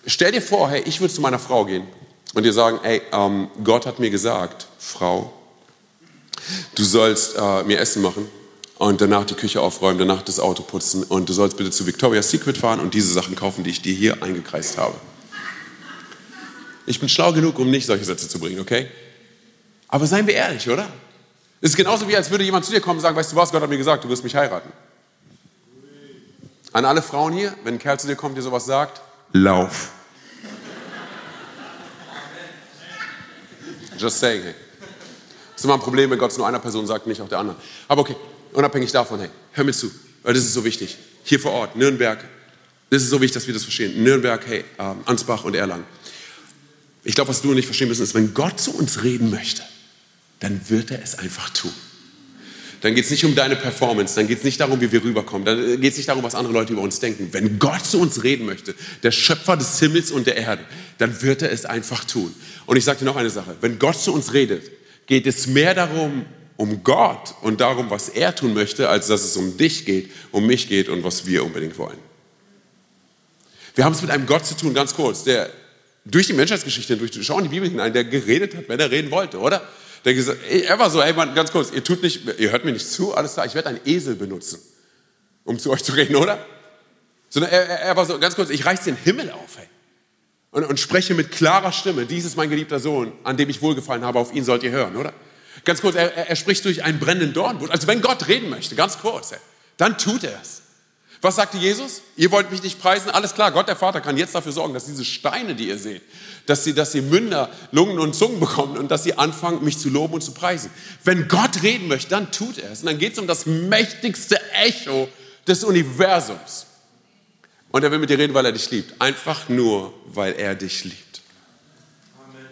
stell dir vor, hey, ich würde zu meiner Frau gehen und dir sagen, hey, ähm, Gott hat mir gesagt, Frau, du sollst äh, mir Essen machen und danach die Küche aufräumen, danach das Auto putzen und du sollst bitte zu Victoria's Secret fahren und diese Sachen kaufen, die ich dir hier eingekreist habe. Ich bin schlau genug, um nicht solche Sätze zu bringen, okay? Aber seien wir ehrlich, oder? Es ist genauso wie, als würde jemand zu dir kommen und sagen, weißt du was, Gott hat mir gesagt, du wirst mich heiraten. An alle Frauen hier, wenn ein Kerl zu dir kommt, dir sowas sagt, lauf. Just saying, hey. Das ist immer ein Problem, wenn Gott nur einer Person sagt, nicht auch der anderen. Aber okay, unabhängig davon, hey, hör mir zu, weil das ist so wichtig. Hier vor Ort, Nürnberg, das ist so wichtig, dass wir das verstehen. Nürnberg, hey, ähm, Ansbach und Erlangen. Ich glaube, was du und ich verstehen müssen, ist, wenn Gott zu uns reden möchte, dann wird er es einfach tun. Dann geht es nicht um deine Performance, dann geht es nicht darum, wie wir rüberkommen, dann geht es nicht darum, was andere Leute über uns denken. Wenn Gott zu uns reden möchte, der Schöpfer des Himmels und der Erde, dann wird er es einfach tun. Und ich sage dir noch eine Sache, wenn Gott zu uns redet, geht es mehr darum, um Gott und darum, was er tun möchte, als dass es um dich geht, um mich geht und was wir unbedingt wollen. Wir haben es mit einem Gott zu tun, ganz kurz, der durch die Menschheitsgeschichte durch, schau in die Bibel hinein, der geredet hat, wenn er reden wollte, oder? Der gesagt, er war so, ey Mann, ganz kurz, ihr tut nicht, ihr hört mir nicht zu, alles klar, ich werde einen Esel benutzen, um zu euch zu reden, oder? Sondern er, er war so, ganz kurz, ich reiß den Himmel auf, ey. Und, und spreche mit klarer Stimme, dies ist mein geliebter Sohn, an dem ich wohlgefallen habe, auf ihn sollt ihr hören, oder? Ganz kurz, er, er spricht durch einen brennenden Dornbusch. Also wenn Gott reden möchte, ganz kurz, ey, dann tut er es. Was sagte Jesus? Ihr wollt mich nicht preisen? Alles klar, Gott der Vater kann jetzt dafür sorgen, dass diese Steine, die ihr seht, dass sie, dass sie Münder, Lungen und Zungen bekommen und dass sie anfangen, mich zu loben und zu preisen. Wenn Gott reden möchte, dann tut er es. Und dann geht es um das mächtigste Echo des Universums. Und er will mit dir reden, weil er dich liebt. Einfach nur, weil er dich liebt. Amen.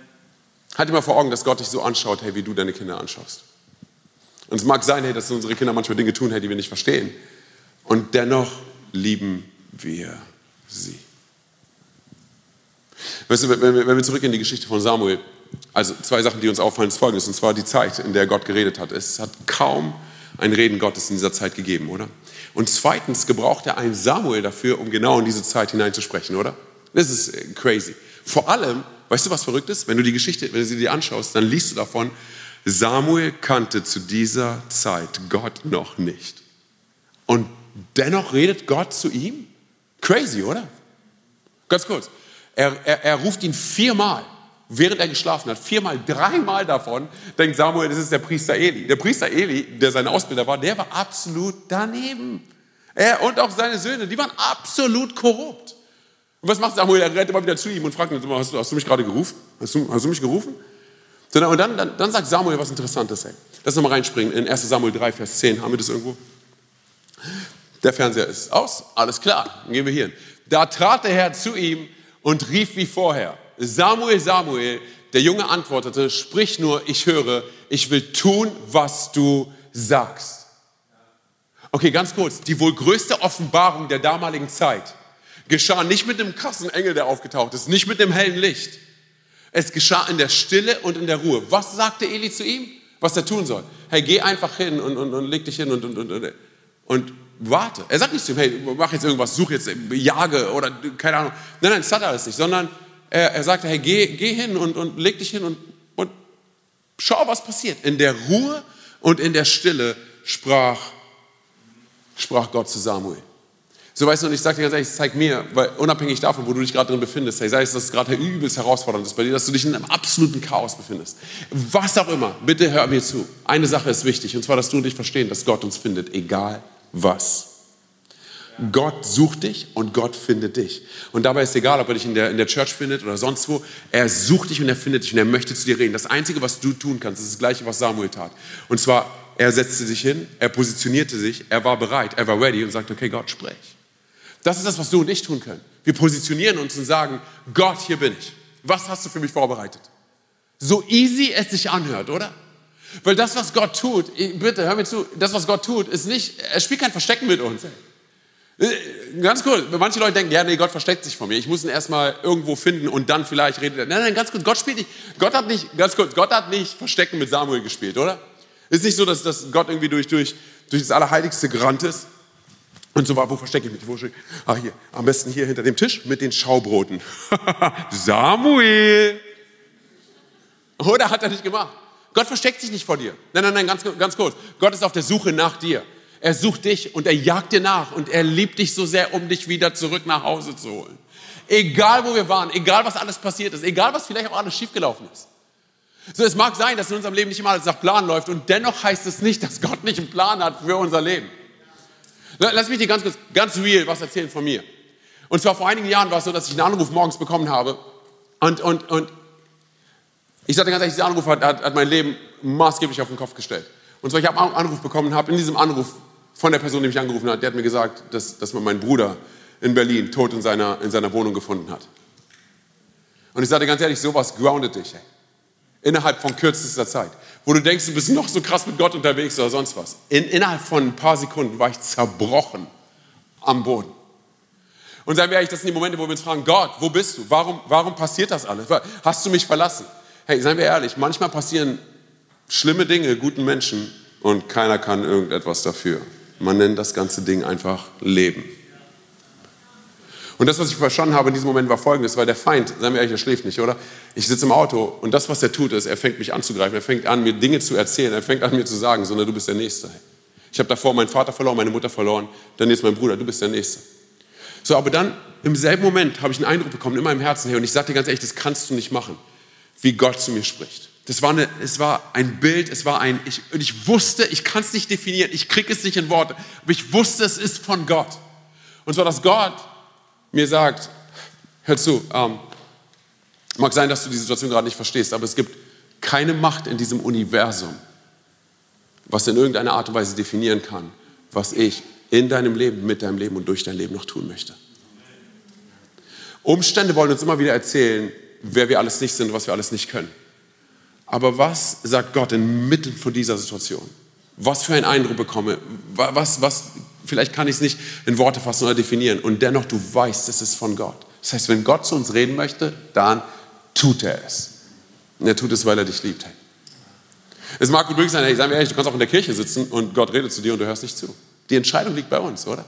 Halt dir mal vor Augen, dass Gott dich so anschaut, hey, wie du deine Kinder anschaust. Und es mag sein, hey, dass unsere Kinder manchmal Dinge tun, hey, die wir nicht verstehen. Und dennoch lieben wir sie. Weißt du, wenn wir, zurück in die Geschichte von Samuel, also zwei Sachen, die uns auffallen, ist folgendes, und zwar die Zeit, in der Gott geredet hat. Es hat kaum ein Reden Gottes in dieser Zeit gegeben, oder? Und zweitens gebraucht er einen Samuel dafür, um genau in diese Zeit hineinzusprechen, oder? Das ist äh, crazy. Vor allem, weißt du, was verrückt ist? Wenn du die Geschichte, wenn du sie dir anschaust, dann liest du davon, Samuel kannte zu dieser Zeit Gott noch nicht. Und dennoch redet Gott zu ihm? Crazy, oder? Ganz kurz. Er, er, er ruft ihn viermal, während er geschlafen hat. Viermal, dreimal davon denkt Samuel, das ist der Priester Eli. Der Priester Eli, der sein Ausbilder war, der war absolut daneben. Er und auch seine Söhne, die waren absolut korrupt. Und was macht Samuel? Er rennt immer wieder zu ihm und fragt ihn, hast du, hast du mich gerade gerufen? Hast du, hast du mich gerufen? Und dann, dann, dann sagt Samuel was Interessantes. Ey. Lass nochmal reinspringen in 1 Samuel 3, Vers 10. Haben wir das irgendwo? Der Fernseher ist aus, alles klar, dann gehen wir hier hin. Da trat der Herr zu ihm und rief wie vorher, Samuel, Samuel, der Junge antwortete, sprich nur, ich höre, ich will tun, was du sagst. Okay, ganz kurz, die wohl größte Offenbarung der damaligen Zeit geschah nicht mit einem krassen Engel, der aufgetaucht ist, nicht mit dem hellen Licht. Es geschah in der Stille und in der Ruhe. Was sagte Eli zu ihm? Was er tun soll? Hey, geh einfach hin und, und, und leg dich hin und, und, und, und, und warte. Er sagt nicht zu ihm, hey, mach jetzt irgendwas, such jetzt, jage oder keine Ahnung. Nein, nein, das hat er alles nicht, sondern er, er sagte, hey, geh, geh hin und, und leg dich hin und, und schau, was passiert. In der Ruhe und in der Stille sprach, sprach Gott zu Samuel. So weißt du, und ich sage dir ganz ehrlich, zeig mir, weil unabhängig davon, wo du dich gerade drin befindest, hey, sei es, dass es gerade übelst herausfordernd ist bei dir, dass du dich in einem absoluten Chaos befindest. Was auch immer, bitte hör mir zu. Eine Sache ist wichtig, und zwar, dass du und ich verstehen, dass Gott uns findet, egal was. Gott sucht dich und Gott findet dich. Und dabei ist egal, ob er dich in der, in der Church findet oder sonst wo. Er sucht dich und er findet dich und er möchte zu dir reden. Das Einzige, was du tun kannst, ist das Gleiche, was Samuel tat. Und zwar, er setzte sich hin, er positionierte sich, er war bereit, er war ready und sagte, okay, Gott, sprech. Das ist das, was du und ich tun können. Wir positionieren uns und sagen, Gott, hier bin ich. Was hast du für mich vorbereitet? So easy es sich anhört, oder? Weil das, was Gott tut, bitte hör mir zu, das, was Gott tut, ist nicht, er spielt kein Verstecken mit uns. Äh, ganz cool. Manche Leute denken, ja, nee, Gott versteckt sich von mir. Ich muss ihn erstmal irgendwo finden und dann vielleicht redet er. Nein, nein, ganz kurz. Gott spielt nicht, Gott hat nicht, ganz kurz, Gott hat nicht Verstecken mit Samuel gespielt, oder? Ist nicht so, dass, dass Gott irgendwie durch, durch, durch das Allerheiligste gerannt ist und so war, wo verstecke ich mich? Wo verstecke ich? Ah, hier, am besten hier hinter dem Tisch mit den Schaubroten. Samuel! Oder hat er nicht gemacht? Gott versteckt sich nicht vor dir. Nein, nein, nein, ganz, ganz kurz. Gott ist auf der Suche nach dir. Er sucht dich und er jagt dir nach und er liebt dich so sehr, um dich wieder zurück nach Hause zu holen. Egal, wo wir waren, egal, was alles passiert ist, egal, was vielleicht auch alles schiefgelaufen ist. So, es mag sein, dass in unserem Leben nicht immer alles nach Plan läuft und dennoch heißt es nicht, dass Gott nicht einen Plan hat für unser Leben. Lass mich dir ganz kurz, ganz real was erzählen von mir. Und zwar vor einigen Jahren war es so, dass ich einen Anruf morgens bekommen habe und, und, und ich sagte ganz ehrlich, dieser Anruf hat, hat, hat mein Leben maßgeblich auf den Kopf gestellt. Und zwar, ich habe einen Anruf bekommen, habe in diesem Anruf von der Person, die mich angerufen hat, der hat mir gesagt, dass, dass man meinen Bruder in Berlin tot in seiner, in seiner Wohnung gefunden hat. Und ich sagte ganz ehrlich, sowas groundet dich. Ey. Innerhalb von kürzester Zeit. Wo du denkst, du bist noch so krass mit Gott unterwegs oder sonst was. In, innerhalb von ein paar Sekunden war ich zerbrochen am Boden. Und seien wir ehrlich, das sind die Momente, wo wir uns fragen, Gott, wo bist du? Warum, warum passiert das alles? Hast du mich verlassen? Hey, seien wir ehrlich, manchmal passieren schlimme Dinge guten Menschen und keiner kann irgendetwas dafür. Man nennt das ganze Ding einfach Leben. Und das, was ich verstanden habe in diesem Moment, war folgendes, weil der Feind, seien wir ehrlich, er schläft nicht, oder? Ich sitze im Auto und das, was er tut, ist, er fängt mich anzugreifen, er fängt an, mir Dinge zu erzählen, er fängt an, mir zu sagen, sondern du bist der Nächste. Ich habe davor meinen Vater verloren, meine Mutter verloren, dann jetzt mein Bruder, du bist der Nächste. So, aber dann im selben Moment habe ich einen Eindruck bekommen in meinem Herzen, hey, und ich sage dir ganz ehrlich, das kannst du nicht machen wie Gott zu mir spricht. Das war, eine, es war ein Bild, es war ein, ich, und ich wusste, ich kann es nicht definieren, ich kriege es nicht in Worte, aber ich wusste, es ist von Gott. Und zwar, dass Gott mir sagt, hör zu, ähm, mag sein, dass du die Situation gerade nicht verstehst, aber es gibt keine Macht in diesem Universum, was in irgendeiner Art und Weise definieren kann, was ich in deinem Leben, mit deinem Leben und durch dein Leben noch tun möchte. Umstände wollen uns immer wieder erzählen, wer wir alles nicht sind, was wir alles nicht können. Aber was sagt Gott inmitten von dieser Situation? Was für einen Eindruck bekomme? Was, was, vielleicht kann ich es nicht in Worte fassen oder definieren. Und dennoch, du weißt, es ist von Gott. Das heißt, wenn Gott zu uns reden möchte, dann tut er es. Und er tut es, weil er dich liebt. Es mag gut möglich sein, hey, sagen wir ehrlich, du kannst auch in der Kirche sitzen und Gott redet zu dir und du hörst nicht zu. Die Entscheidung liegt bei uns, oder?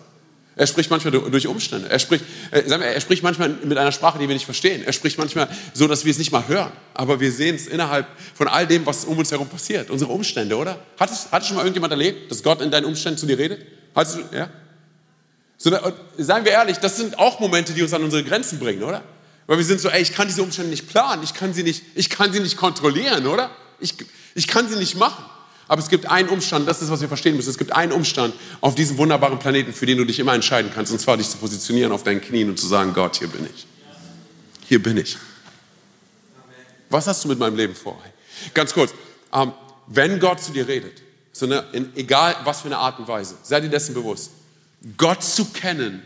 Er spricht manchmal durch Umstände. Er spricht, äh, er spricht manchmal mit einer Sprache, die wir nicht verstehen. Er spricht manchmal so, dass wir es nicht mal hören. Aber wir sehen es innerhalb von all dem, was um uns herum passiert. Unsere Umstände, oder? Hat es, hat es schon mal irgendjemand erlebt, dass Gott in deinen Umständen zu dir redet? Hattest du, ja? So, seien wir ehrlich, das sind auch Momente, die uns an unsere Grenzen bringen, oder? Weil wir sind so, ey, ich kann diese Umstände nicht planen, ich kann sie nicht, ich kann sie nicht kontrollieren, oder? Ich, ich kann sie nicht machen. Aber es gibt einen Umstand, das ist, was wir verstehen müssen. Es gibt einen Umstand auf diesem wunderbaren Planeten, für den du dich immer entscheiden kannst, und zwar dich zu positionieren auf deinen Knien und zu sagen, Gott, hier bin ich. Hier bin ich. Was hast du mit meinem Leben vor? Ganz kurz, ähm, wenn Gott zu dir redet, so eine, in, egal was für eine Art und Weise, sei dir dessen bewusst. Gott zu kennen,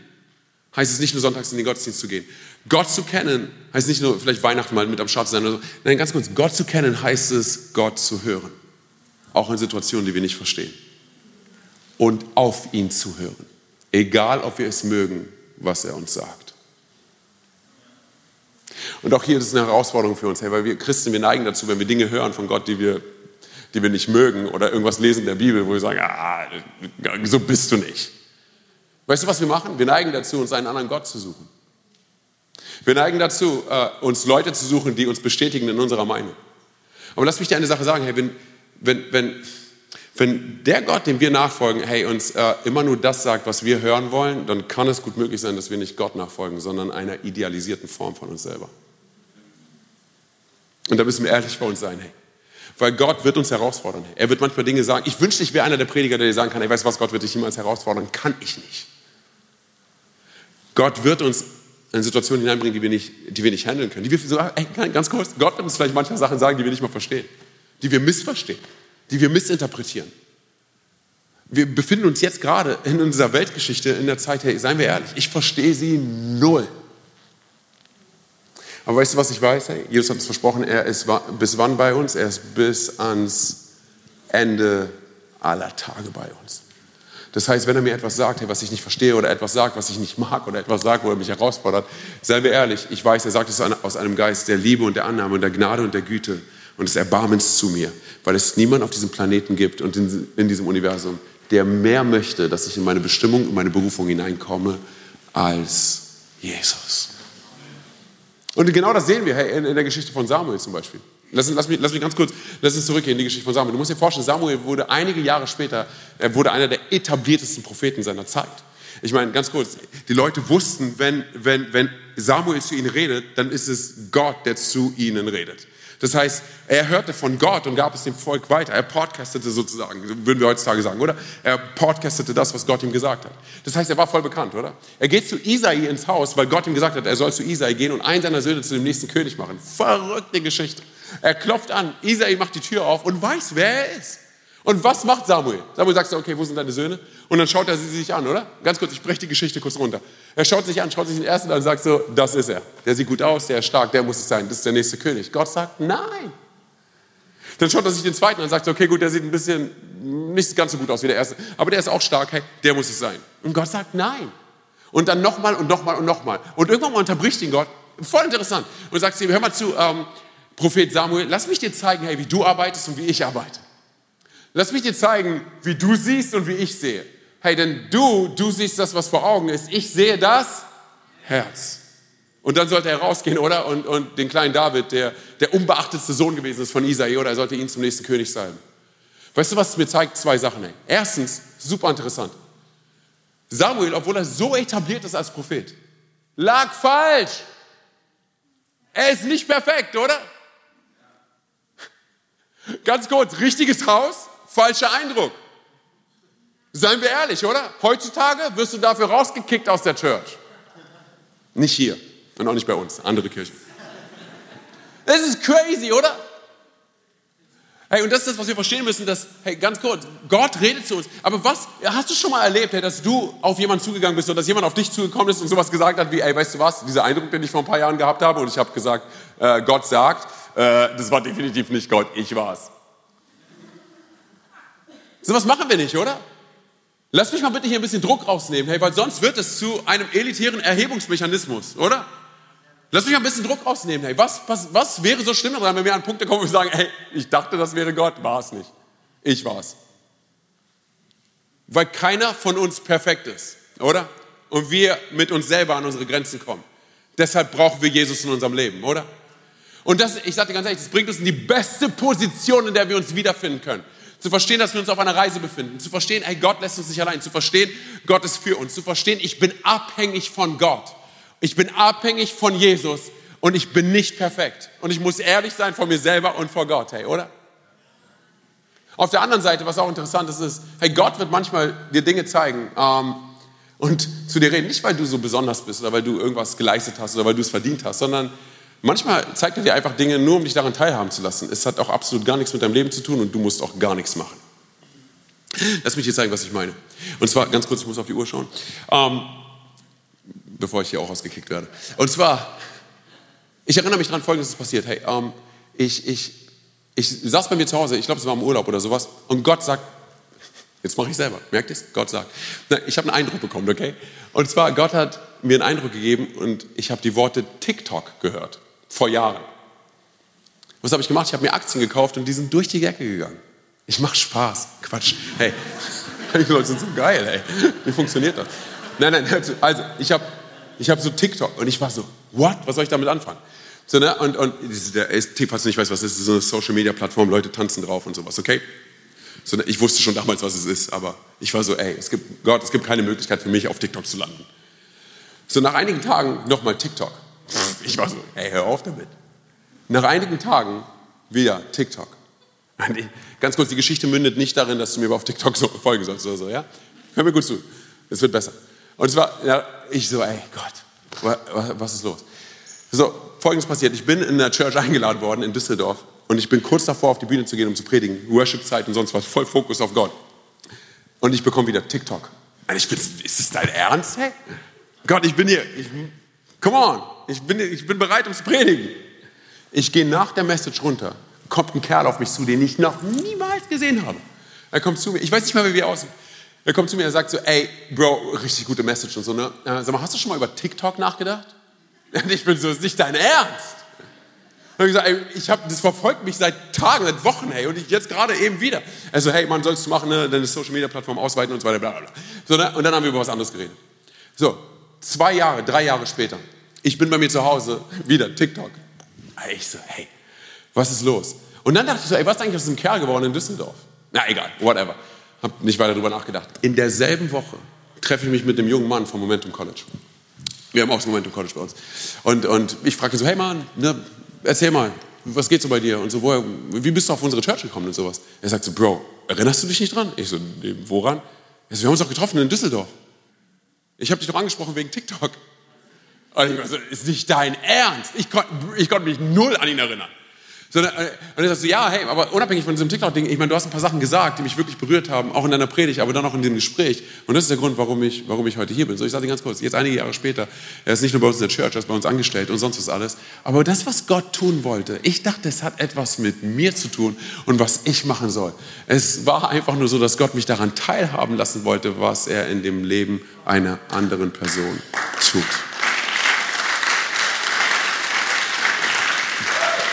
heißt es nicht nur sonntags in den Gottesdienst zu gehen. Gott zu kennen heißt nicht nur vielleicht Weihnachten mal mit am Start zu sein. Oder so. Nein, ganz kurz, Gott zu kennen heißt es, Gott zu hören. Auch in Situationen, die wir nicht verstehen. Und auf ihn zu hören. Egal, ob wir es mögen, was er uns sagt. Und auch hier ist es eine Herausforderung für uns, hey, weil wir Christen, wir neigen dazu, wenn wir Dinge hören von Gott, die wir, die wir nicht mögen oder irgendwas lesen in der Bibel, wo wir sagen, ah, so bist du nicht. Weißt du, was wir machen? Wir neigen dazu, uns einen anderen Gott zu suchen. Wir neigen dazu, äh, uns Leute zu suchen, die uns bestätigen in unserer Meinung. Aber lass mich dir eine Sache sagen, hey, wenn, wenn, wenn, wenn der Gott, dem wir nachfolgen, hey, uns äh, immer nur das sagt, was wir hören wollen, dann kann es gut möglich sein, dass wir nicht Gott nachfolgen, sondern einer idealisierten Form von uns selber. Und da müssen wir ehrlich vor uns sein, hey. Weil Gott wird uns herausfordern. Er wird manchmal Dinge sagen. Ich wünschte, ich wäre einer der Prediger, der dir sagen kann, weißt du was, Gott wird dich niemals herausfordern. Kann ich nicht. Gott wird uns in Situationen hineinbringen, die wir nicht, die wir nicht handeln können. Die wir so, ey, ganz kurz, Gott wird uns vielleicht manchmal Sachen sagen, die wir nicht mal verstehen, die wir missverstehen, die wir missinterpretieren. Wir befinden uns jetzt gerade in unserer Weltgeschichte in der Zeit, hey, seien wir ehrlich, ich verstehe sie null. Aber weißt du, was ich weiß? Hey, Jesus hat uns versprochen, er ist bis wann bei uns? Er ist bis ans Ende aller Tage bei uns. Das heißt, wenn er mir etwas sagt, was ich nicht verstehe oder etwas sagt, was ich nicht mag oder etwas sagt, wo er mich herausfordert, seien wir ehrlich, ich weiß, er sagt es aus einem Geist der Liebe und der Annahme und der Gnade und der Güte und des Erbarmens zu mir, weil es niemand auf diesem Planeten gibt und in, in diesem Universum, der mehr möchte, dass ich in meine Bestimmung, in meine Berufung hineinkomme, als Jesus. Und genau das sehen wir hey, in, in der Geschichte von Samuel zum Beispiel. Lass, lass, mich, lass mich ganz kurz, lass uns zurückgehen in die Geschichte von Samuel. Du musst dir vorstellen, Samuel wurde einige Jahre später, er wurde einer der etabliertesten Propheten seiner Zeit. Ich meine, ganz kurz, die Leute wussten, wenn, wenn, wenn Samuel zu ihnen redet, dann ist es Gott, der zu ihnen redet. Das heißt, er hörte von Gott und gab es dem Volk weiter. Er podcastete sozusagen, würden wir heutzutage sagen, oder? Er podcastete das, was Gott ihm gesagt hat. Das heißt, er war voll bekannt, oder? Er geht zu Isai ins Haus, weil Gott ihm gesagt hat, er soll zu Isai gehen und einen seiner Söhne zu dem nächsten König machen. Verrückte Geschichte. Er klopft an, Isai macht die Tür auf und weiß, wer er ist. Und was macht Samuel? Samuel sagt, okay, wo sind deine Söhne? Und dann schaut er sie sich an, oder? Ganz kurz, ich breche die Geschichte kurz runter. Er schaut sich an, schaut sich den ersten an und sagt so, das ist er. Der sieht gut aus, der ist stark, der muss es sein, das ist der nächste König. Gott sagt, nein. Dann schaut er sich den zweiten an und sagt, okay, gut, der sieht ein bisschen nicht ganz so gut aus wie der erste, aber der ist auch stark, hey, der muss es sein. Und Gott sagt, nein. Und dann nochmal und nochmal und nochmal. Und irgendwann mal unterbricht ihn Gott, voll interessant, und sagt zu ihm, hör mal zu, ähm, Prophet Samuel, lass mich dir zeigen, hey, wie du arbeitest und wie ich arbeite. Lass mich dir zeigen, wie du siehst und wie ich sehe. Hey, denn du, du siehst das, was vor Augen ist. Ich sehe das Herz. Und dann sollte er rausgehen, oder? Und, und den kleinen David, der der unbeachtetste Sohn gewesen ist von Isai, oder er sollte ihn zum nächsten König sein. Weißt du, was es mir zeigt? Zwei Sachen. Hey. Erstens, super interessant. Samuel, obwohl er so etabliert ist als Prophet, lag falsch. Er ist nicht perfekt, oder? Ganz kurz, richtiges Haus, falscher Eindruck. Seien wir ehrlich, oder? Heutzutage wirst du dafür rausgekickt aus der Church. Nicht hier und auch nicht bei uns, andere Kirchen. Das ist crazy, oder? Hey, und das ist das, was wir verstehen müssen, dass, hey, ganz kurz, Gott redet zu uns. Aber was, hast du schon mal erlebt, hey, dass du auf jemanden zugegangen bist oder dass jemand auf dich zugekommen ist und sowas gesagt hat wie, ey, weißt du was, dieser Eindruck, den ich vor ein paar Jahren gehabt habe und ich habe gesagt, äh, Gott sagt, äh, das war definitiv nicht Gott, ich war's. So was machen wir nicht, oder? Lass mich mal bitte hier ein bisschen Druck rausnehmen, hey, weil sonst wird es zu einem elitären Erhebungsmechanismus, oder? Lass mich mal ein bisschen Druck rausnehmen, hey, was, was, was wäre so schlimm daran, wenn wir an Punkte kommen, wir sagen, hey, ich dachte, das wäre Gott, war es nicht. Ich war es. Weil keiner von uns perfekt ist, oder? Und wir mit uns selber an unsere Grenzen kommen. Deshalb brauchen wir Jesus in unserem Leben, oder? Und das, ich sage dir ganz ehrlich, das bringt uns in die beste Position, in der wir uns wiederfinden können. Zu verstehen, dass wir uns auf einer Reise befinden. Zu verstehen, hey, Gott lässt uns nicht allein. Zu verstehen, Gott ist für uns. Zu verstehen, ich bin abhängig von Gott. Ich bin abhängig von Jesus und ich bin nicht perfekt. Und ich muss ehrlich sein vor mir selber und vor Gott, hey, oder? Auf der anderen Seite, was auch interessant ist, ist, hey, Gott wird manchmal dir Dinge zeigen ähm, und zu dir reden, nicht weil du so besonders bist oder weil du irgendwas geleistet hast oder weil du es verdient hast, sondern Manchmal zeigt er dir einfach Dinge nur, um dich daran teilhaben zu lassen. Es hat auch absolut gar nichts mit deinem Leben zu tun und du musst auch gar nichts machen. Lass mich dir zeigen, was ich meine. Und zwar, ganz kurz, ich muss auf die Uhr schauen, ähm, bevor ich hier auch ausgekickt werde. Und zwar, ich erinnere mich daran, folgendes ist passiert. Hey, ähm, ich, ich, ich saß bei mir zu Hause, ich glaube, es war im Urlaub oder sowas, und Gott sagt, jetzt mache ich selber, merkt ihr es? Gott sagt, na, ich habe einen Eindruck bekommen, okay? Und zwar, Gott hat mir einen Eindruck gegeben und ich habe die Worte TikTok gehört vor Jahren. Was habe ich gemacht? Ich habe mir Aktien gekauft und die sind durch die Decke gegangen. Ich mache Spaß. Quatsch. Hey, die Leute sind so geil, ey. Wie funktioniert das? Nein, nein, also, also ich habe ich hab so TikTok und ich war so, what? Was soll ich damit anfangen? So, ne? Und, und der falls du nicht weißt, was ist, ist so eine Social-Media-Plattform, Leute tanzen drauf und sowas, okay? So, ne? Ich wusste schon damals, was es ist, aber ich war so, ey, es gibt, Gott, es gibt keine Möglichkeit für mich, auf TikTok zu landen. So, nach einigen Tagen nochmal TikTok. Ich war so, ey, hör auf damit. Nach einigen Tagen wieder TikTok. Ganz kurz, die Geschichte mündet nicht darin, dass du mir auf TikTok so folgen sollst oder so, ja? Hör mir gut zu, es wird besser. Und es war, ja, ich so, ey Gott, was ist los? So, folgendes passiert, ich bin in der Church eingeladen worden in Düsseldorf und ich bin kurz davor, auf die Bühne zu gehen, um zu predigen, Worship-Zeit und sonst was, voll Fokus auf Gott. Und ich bekomme wieder TikTok. Ich bin, ist das dein Ernst, hey? Gott, ich bin hier, ich, come on, ich bin, ich bin bereit, um zu predigen. Ich gehe nach der Message runter, kommt ein Kerl auf mich zu, den ich noch niemals gesehen habe. Er kommt zu mir, ich weiß nicht mal, wie wir aussehen. Er kommt zu mir und sagt so, ey, Bro, richtig gute Message und so, ne? Sag mal, hast du schon mal über TikTok nachgedacht? Und ich bin so, ist nicht dein Ernst? Und ich gesagt, ey, ich hab, das verfolgt mich seit Tagen, seit Wochen, hey, und ich jetzt gerade eben wieder. Also, hey, man sollst du machen, ne, deine Social Media Plattform ausweiten und so weiter, bla, bla, bla. So, ne? Und dann haben wir über was anderes geredet. So, zwei Jahre, drei Jahre später, ich bin bei mir zu Hause, wieder TikTok. Ich so, hey, was ist los? Und dann dachte ich so, ey, was ist eigentlich aus diesem Kerl geworden in Düsseldorf? Na, egal, whatever. Hab nicht weiter darüber nachgedacht. In derselben Woche treffe ich mich mit dem jungen Mann vom Momentum College. Wir haben auch das Momentum College bei uns. Und, und ich frage so, hey Mann, ne, erzähl mal, was geht so bei dir? Und so, woher, wie bist du auf unsere Church gekommen und sowas? Er sagt so, Bro, erinnerst du dich nicht dran? Ich so, woran? Er so, wir haben uns doch getroffen in Düsseldorf. Ich habe dich doch angesprochen wegen TikTok. Und ich war so, ist nicht dein Ernst? Ich, kon, ich konnte mich null an ihn erinnern. Sondern, äh, und er sagt so, ja, hey, aber unabhängig von diesem TikTok-Ding, ich meine, du hast ein paar Sachen gesagt, die mich wirklich berührt haben, auch in deiner Predigt, aber dann auch in dem Gespräch. Und das ist der Grund, warum ich, warum ich heute hier bin. So, ich sage dir ganz kurz, jetzt einige Jahre später, er ist nicht nur bei uns in der Church, er ist bei uns angestellt und sonst was alles. Aber das, was Gott tun wollte, ich dachte, es hat etwas mit mir zu tun und was ich machen soll. Es war einfach nur so, dass Gott mich daran teilhaben lassen wollte, was er in dem Leben einer anderen Person tut.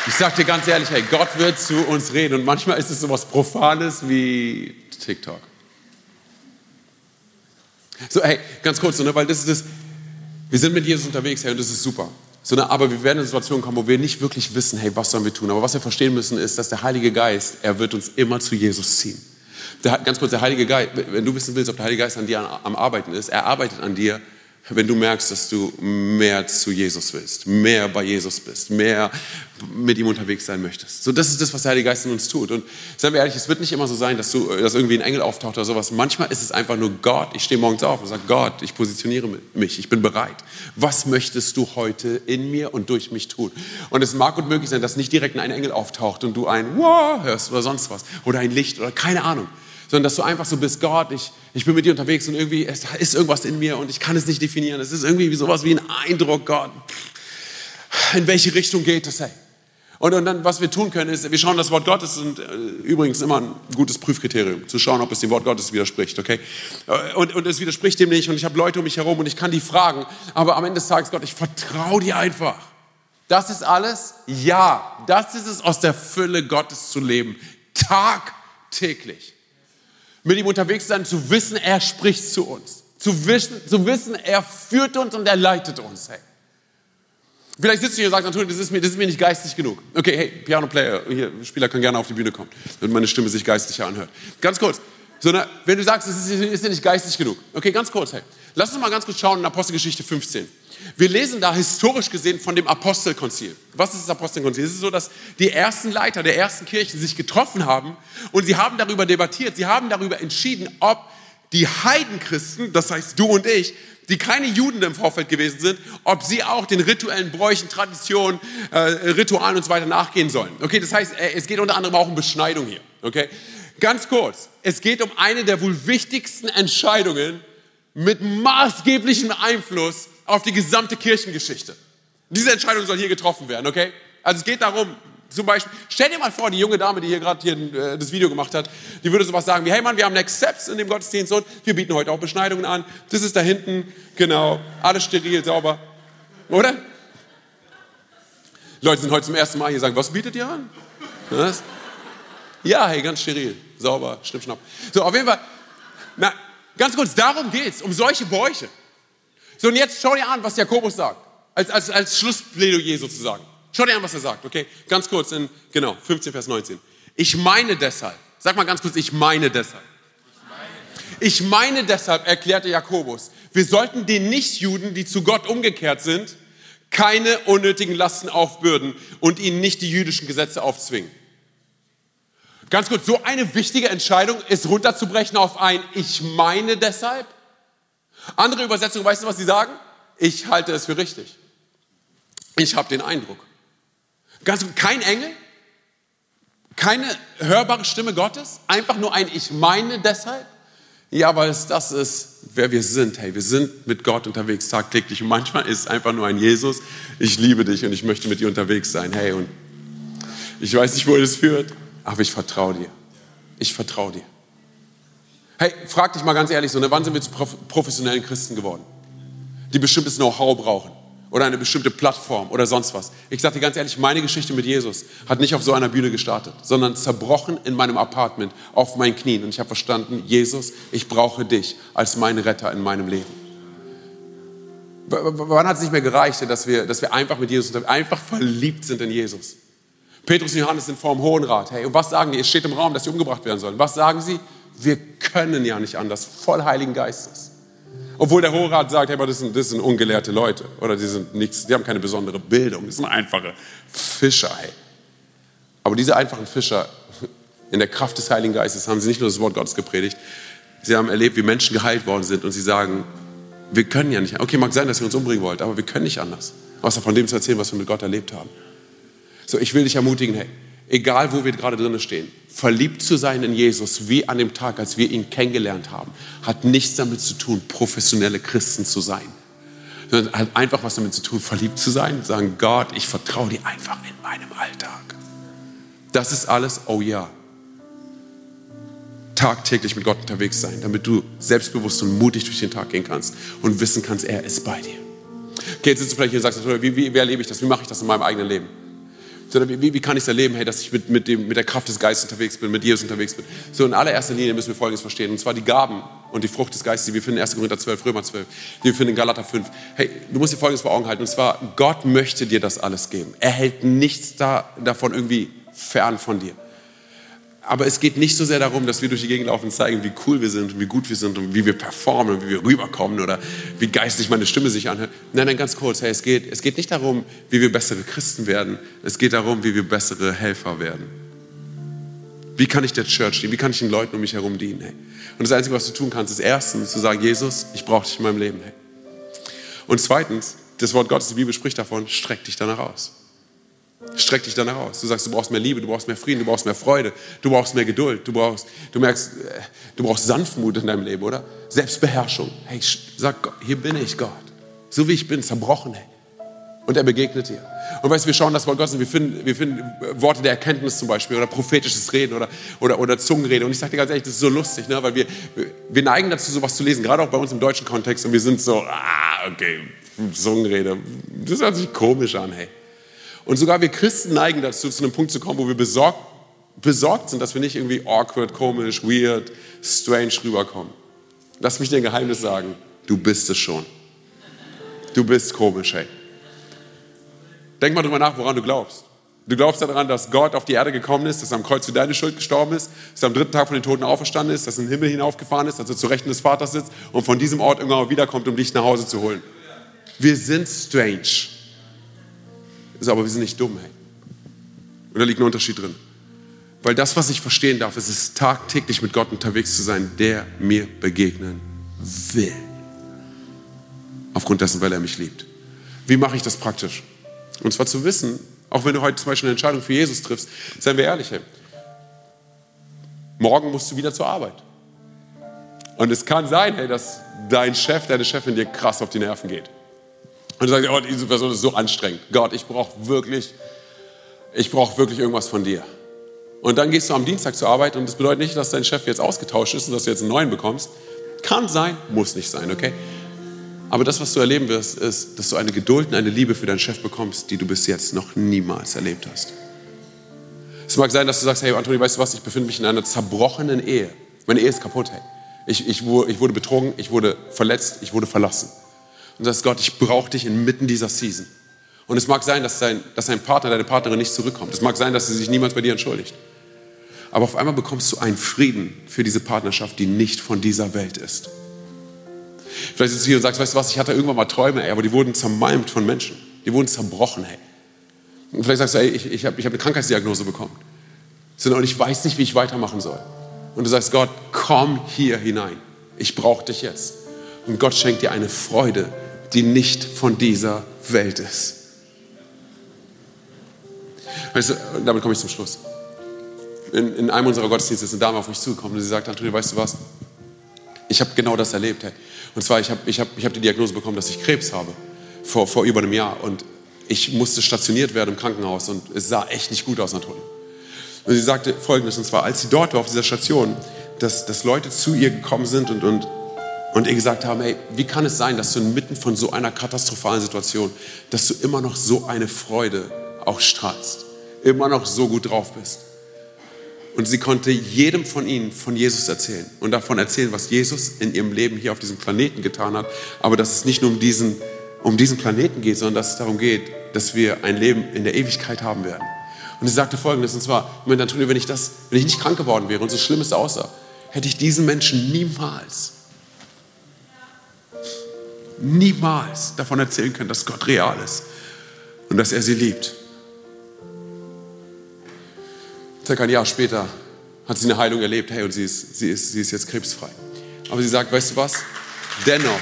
Ich sag dir ganz ehrlich, hey, Gott wird zu uns reden und manchmal ist es so was Profanes wie TikTok. So, hey, ganz kurz, ne, weil das ist das, wir sind mit Jesus unterwegs, hey, und das ist super. So, ne, aber wir werden in Situationen kommen, wo wir nicht wirklich wissen, hey, was sollen wir tun? Aber was wir verstehen müssen, ist, dass der Heilige Geist, er wird uns immer zu Jesus ziehen. Der, ganz kurz, der Heilige Geist, wenn du wissen willst, ob der Heilige Geist an dir am Arbeiten ist, er arbeitet an dir, wenn du merkst, dass du mehr zu Jesus willst, mehr bei Jesus bist, mehr mit ihm unterwegs sein möchtest. So, das ist das, was der Heilige Geist in uns tut. Und seien wir ehrlich, es wird nicht immer so sein, dass, du, dass irgendwie ein Engel auftaucht oder sowas. Manchmal ist es einfach nur Gott. Ich stehe morgens auf und sage, Gott, ich positioniere mich, ich bin bereit. Was möchtest du heute in mir und durch mich tun? Und es mag gut möglich sein, dass nicht direkt ein Engel auftaucht und du ein Wow hörst oder sonst was oder ein Licht oder keine Ahnung sondern dass du einfach so bist, Gott, ich, ich bin mit dir unterwegs und irgendwie es, ist irgendwas in mir und ich kann es nicht definieren. Es ist irgendwie sowas wie ein Eindruck, Gott. In welche Richtung geht es, hey? Und, und dann, was wir tun können, ist, wir schauen das Wort Gottes und äh, übrigens immer ein gutes Prüfkriterium, zu schauen, ob es dem Wort Gottes widerspricht, okay? Äh, und, und es widerspricht dem nicht und ich habe Leute um mich herum und ich kann die fragen, aber am Ende des Tages, Gott, ich vertraue dir einfach. Das ist alles? Ja, das ist es, aus der Fülle Gottes zu leben. Tagtäglich mit ihm unterwegs sein, zu wissen, er spricht zu uns. Zu wissen, zu wissen er führt uns und er leitet uns. Hey. Vielleicht sitzt du hier und sagst, natürlich, das ist mir, das ist mir nicht geistig genug. Okay, hey, Piano-Player, hier, Spieler kann gerne auf die Bühne kommen, wenn meine Stimme sich geistig anhört. Ganz kurz, sondern wenn du sagst, es ist, dir nicht geistig genug. Okay, ganz kurz, hey. Lass uns mal ganz kurz schauen in Apostelgeschichte 15. Wir lesen da historisch gesehen von dem Apostelkonzil. Was ist das Apostelkonzil? Es ist so, dass die ersten Leiter der ersten Kirchen sich getroffen haben und sie haben darüber debattiert, sie haben darüber entschieden, ob die Heidenchristen, das heißt du und ich, die keine Juden im Vorfeld gewesen sind, ob sie auch den rituellen Bräuchen, Traditionen, äh, Ritualen und so weiter nachgehen sollen. Okay, das heißt, äh, es geht unter anderem auch um Beschneidung hier. Okay, ganz kurz, es geht um eine der wohl wichtigsten Entscheidungen mit maßgeblichem Einfluss auf die gesamte Kirchengeschichte. Diese Entscheidung soll hier getroffen werden, okay? Also es geht darum, zum Beispiel, stell dir mal vor, die junge Dame, die hier gerade hier äh, das Video gemacht hat, die würde sowas sagen wie, hey Mann, wir haben Next Steps in dem Gottesdienst und wir bieten heute auch Beschneidungen an. Das ist da hinten, genau, alles steril, sauber. Oder? Leute sind heute zum ersten Mal hier sagen, was bietet ihr an? Was? Ja, hey, ganz steril, sauber, schnipp, schnapp. So, auf jeden Fall, na, ganz kurz, darum geht's, um solche Bräuche. So, und jetzt schau dir an, was Jakobus sagt, als, als, als Schlussplädoyer sozusagen. Schau dir an, was er sagt, okay? Ganz kurz in, genau, 15, Vers 19. Ich meine deshalb, sag mal ganz kurz, ich meine deshalb. Ich meine deshalb, erklärte Jakobus, wir sollten den Nichtjuden, die zu Gott umgekehrt sind, keine unnötigen Lasten aufbürden und ihnen nicht die jüdischen Gesetze aufzwingen. Ganz kurz, so eine wichtige Entscheidung ist runterzubrechen auf ein Ich meine deshalb. Andere Übersetzungen, weißt du, was sie sagen? Ich halte es für richtig. Ich habe den Eindruck. Ganz, kein Engel, keine hörbare Stimme Gottes, einfach nur ein Ich meine deshalb. Ja, weil es das ist, wer wir sind. Hey, wir sind mit Gott unterwegs tagtäglich und manchmal ist es einfach nur ein Jesus. Ich liebe dich und ich möchte mit dir unterwegs sein. Hey, und ich weiß nicht, wo es führt, aber ich vertraue dir. Ich vertraue dir. Hey, frag dich mal ganz ehrlich so, ne, wann sind wir zu professionellen Christen geworden? Die bestimmtes Know-how brauchen oder eine bestimmte Plattform oder sonst was. Ich sage dir ganz ehrlich, meine Geschichte mit Jesus hat nicht auf so einer Bühne gestartet, sondern zerbrochen in meinem Apartment auf meinen Knien. Und ich habe verstanden, Jesus, ich brauche dich als meinen Retter in meinem Leben. W wann hat es nicht mehr gereicht, dass wir, dass wir einfach mit Jesus, einfach verliebt sind in Jesus? Petrus und Johannes sind vor dem Hohen Rat. Hey, und was sagen die? Es steht im Raum, dass sie umgebracht werden sollen. Was sagen sie? Wir können ja nicht anders, voll Heiligen Geistes. Obwohl der Hohe Rat sagt, hey, aber das sind, das sind ungelehrte Leute oder die sind nichts, die haben keine besondere Bildung, das sind einfache Fischer. Hey. Aber diese einfachen Fischer, in der Kraft des Heiligen Geistes, haben sie nicht nur das Wort Gottes gepredigt, sie haben erlebt, wie Menschen geheilt worden sind und sie sagen, wir können ja nicht, okay, mag sein, dass ihr uns umbringen wollt, aber wir können nicht anders, außer von dem zu erzählen, was wir mit Gott erlebt haben. So, ich will dich ermutigen, hey, egal wo wir gerade drinnen stehen, verliebt zu sein in Jesus, wie an dem Tag, als wir ihn kennengelernt haben, hat nichts damit zu tun, professionelle Christen zu sein. Sondern hat einfach was damit zu tun, verliebt zu sein, sagen, Gott, ich vertraue dir einfach in meinem Alltag. Das ist alles, oh ja. Tagtäglich mit Gott unterwegs sein, damit du selbstbewusst und mutig durch den Tag gehen kannst und wissen kannst, er ist bei dir. Okay, jetzt sitzt du vielleicht hier und sagst, wie, wie, wie erlebe ich das? Wie mache ich das in meinem eigenen Leben? Sondern wie, wie kann ich es erleben, hey, dass ich mit, mit, dem, mit der Kraft des Geistes unterwegs bin, mit Jesus unterwegs bin. So in allererster Linie müssen wir Folgendes verstehen, und zwar die Gaben und die Frucht des Geistes, die wir finden in 1. Korinther 12, Römer 12, die wir finden in Galater 5. Hey, du musst dir Folgendes vor Augen halten, und zwar, Gott möchte dir das alles geben. Er hält nichts da, davon irgendwie fern von dir. Aber es geht nicht so sehr darum, dass wir durch die Gegend laufen und zeigen, wie cool wir sind und wie gut wir sind und wie wir performen und wie wir rüberkommen oder wie geistig meine Stimme sich anhört. Nein, nein, ganz kurz. Hey, es, geht, es geht nicht darum, wie wir bessere Christen werden. Es geht darum, wie wir bessere Helfer werden. Wie kann ich der Church dienen? Wie kann ich den Leuten um mich herum dienen? Hey? Und das Einzige, was du tun kannst, ist erstens zu sagen, Jesus, ich brauche dich in meinem Leben. Hey. Und zweitens, das Wort Gottes, die Bibel spricht davon, streck dich danach aus. Streck dich danach aus. Du sagst, du brauchst mehr Liebe, du brauchst mehr Frieden, du brauchst mehr Freude, du brauchst mehr Geduld, du brauchst, du merkst, äh, du brauchst Sanftmut in deinem Leben, oder? Selbstbeherrschung. Hey, sag Gott, hier bin ich, Gott. So wie ich bin, zerbrochen, hey. Und er begegnet dir. Und weißt du, wir schauen das Wort Gottes wir finden, wir finden Worte der Erkenntnis zum Beispiel oder prophetisches Reden oder, oder, oder Zungenrede. Und ich sage dir ganz ehrlich, das ist so lustig, ne? weil wir, wir neigen dazu, sowas zu lesen, gerade auch bei uns im deutschen Kontext. Und wir sind so, ah, okay, Zungenrede, das hört sich komisch an, hey. Und sogar wir Christen neigen dazu, zu einem Punkt zu kommen, wo wir besorgt, besorgt sind, dass wir nicht irgendwie awkward, komisch, weird, strange rüberkommen. Lass mich dir ein Geheimnis sagen. Du bist es schon. Du bist komisch, hey. Denk mal drüber nach, woran du glaubst. Du glaubst daran, dass Gott auf die Erde gekommen ist, dass er am Kreuz für deine Schuld gestorben ist, dass er am dritten Tag von den Toten auferstanden ist, dass er in den Himmel hinaufgefahren ist, dass er zu Rechten des Vaters sitzt und von diesem Ort irgendwann wiederkommt, um dich nach Hause zu holen. Wir sind strange. Ist aber wir sind nicht dumm, hey. Und da liegt ein Unterschied drin. Weil das, was ich verstehen darf, ist es tagtäglich mit Gott unterwegs zu sein, der mir begegnen will. Aufgrund dessen, weil er mich liebt. Wie mache ich das praktisch? Und zwar zu wissen, auch wenn du heute zum Beispiel eine Entscheidung für Jesus triffst, seien wir ehrlich, hey, morgen musst du wieder zur Arbeit. Und es kann sein, hey, dass dein Chef, deine Chefin dir krass auf die Nerven geht. Und du sagst, oh, diese Person ist so anstrengend. Gott, ich brauche wirklich, ich brauche wirklich irgendwas von dir. Und dann gehst du am Dienstag zur Arbeit und das bedeutet nicht, dass dein Chef jetzt ausgetauscht ist und dass du jetzt einen neuen bekommst. Kann sein, muss nicht sein, okay? Aber das, was du erleben wirst, ist, dass du eine Geduld und eine Liebe für deinen Chef bekommst, die du bis jetzt noch niemals erlebt hast. Es mag sein, dass du sagst, hey Anthony, weißt du was, ich befinde mich in einer zerbrochenen Ehe. Meine Ehe ist kaputt, hey. Ich, ich, ich wurde betrogen, ich wurde verletzt, ich wurde verlassen. Und sagst, Gott, ich brauche dich inmitten dieser Season. Und es mag sein, dass dein, dass dein Partner, deine Partnerin nicht zurückkommt. Es mag sein, dass sie sich niemals bei dir entschuldigt. Aber auf einmal bekommst du einen Frieden für diese Partnerschaft, die nicht von dieser Welt ist. Vielleicht sitzt du hier und sagst, weißt du was, ich hatte irgendwann mal Träume, ey, aber die wurden zermalmt von Menschen. Die wurden zerbrochen, hey. Und vielleicht sagst du, ey, ich, ich habe ich hab eine Krankheitsdiagnose bekommen. Und ich weiß nicht, wie ich weitermachen soll. Und du sagst, Gott, komm hier hinein. Ich brauche dich jetzt. Und Gott schenkt dir eine Freude, die nicht von dieser Welt ist. Weißt du, damit komme ich zum Schluss. In, in einem unserer Gottesdienste ist eine Dame auf mich zugekommen und sie sagt, Antonio, weißt du was? Ich habe genau das erlebt. Hey. Und zwar, ich habe ich hab, ich hab die Diagnose bekommen, dass ich Krebs habe, vor, vor über einem Jahr. Und ich musste stationiert werden im Krankenhaus und es sah echt nicht gut aus, Antonio. Und sie sagte Folgendes, und zwar, als sie dort war auf dieser Station, dass, dass Leute zu ihr gekommen sind und, und, und ihr gesagt haben, hey, wie kann es sein, dass du inmitten von so einer katastrophalen Situation, dass du immer noch so eine Freude auch strahlst, immer noch so gut drauf bist. Und sie konnte jedem von ihnen von Jesus erzählen und davon erzählen, was Jesus in ihrem Leben hier auf diesem Planeten getan hat, aber dass es nicht nur um diesen, um diesen Planeten geht, sondern dass es darum geht, dass wir ein Leben in der Ewigkeit haben werden. Und sie sagte folgendes, und zwar, wenn ich, das, wenn ich nicht krank geworden wäre und so schlimm es aussah, hätte ich diesen Menschen niemals, niemals davon erzählen können, dass Gott real ist und dass er sie liebt. Circa ein Jahr später hat sie eine Heilung erlebt, hey, und sie ist, sie ist, sie ist jetzt krebsfrei. Aber sie sagt, weißt du was? Dennoch.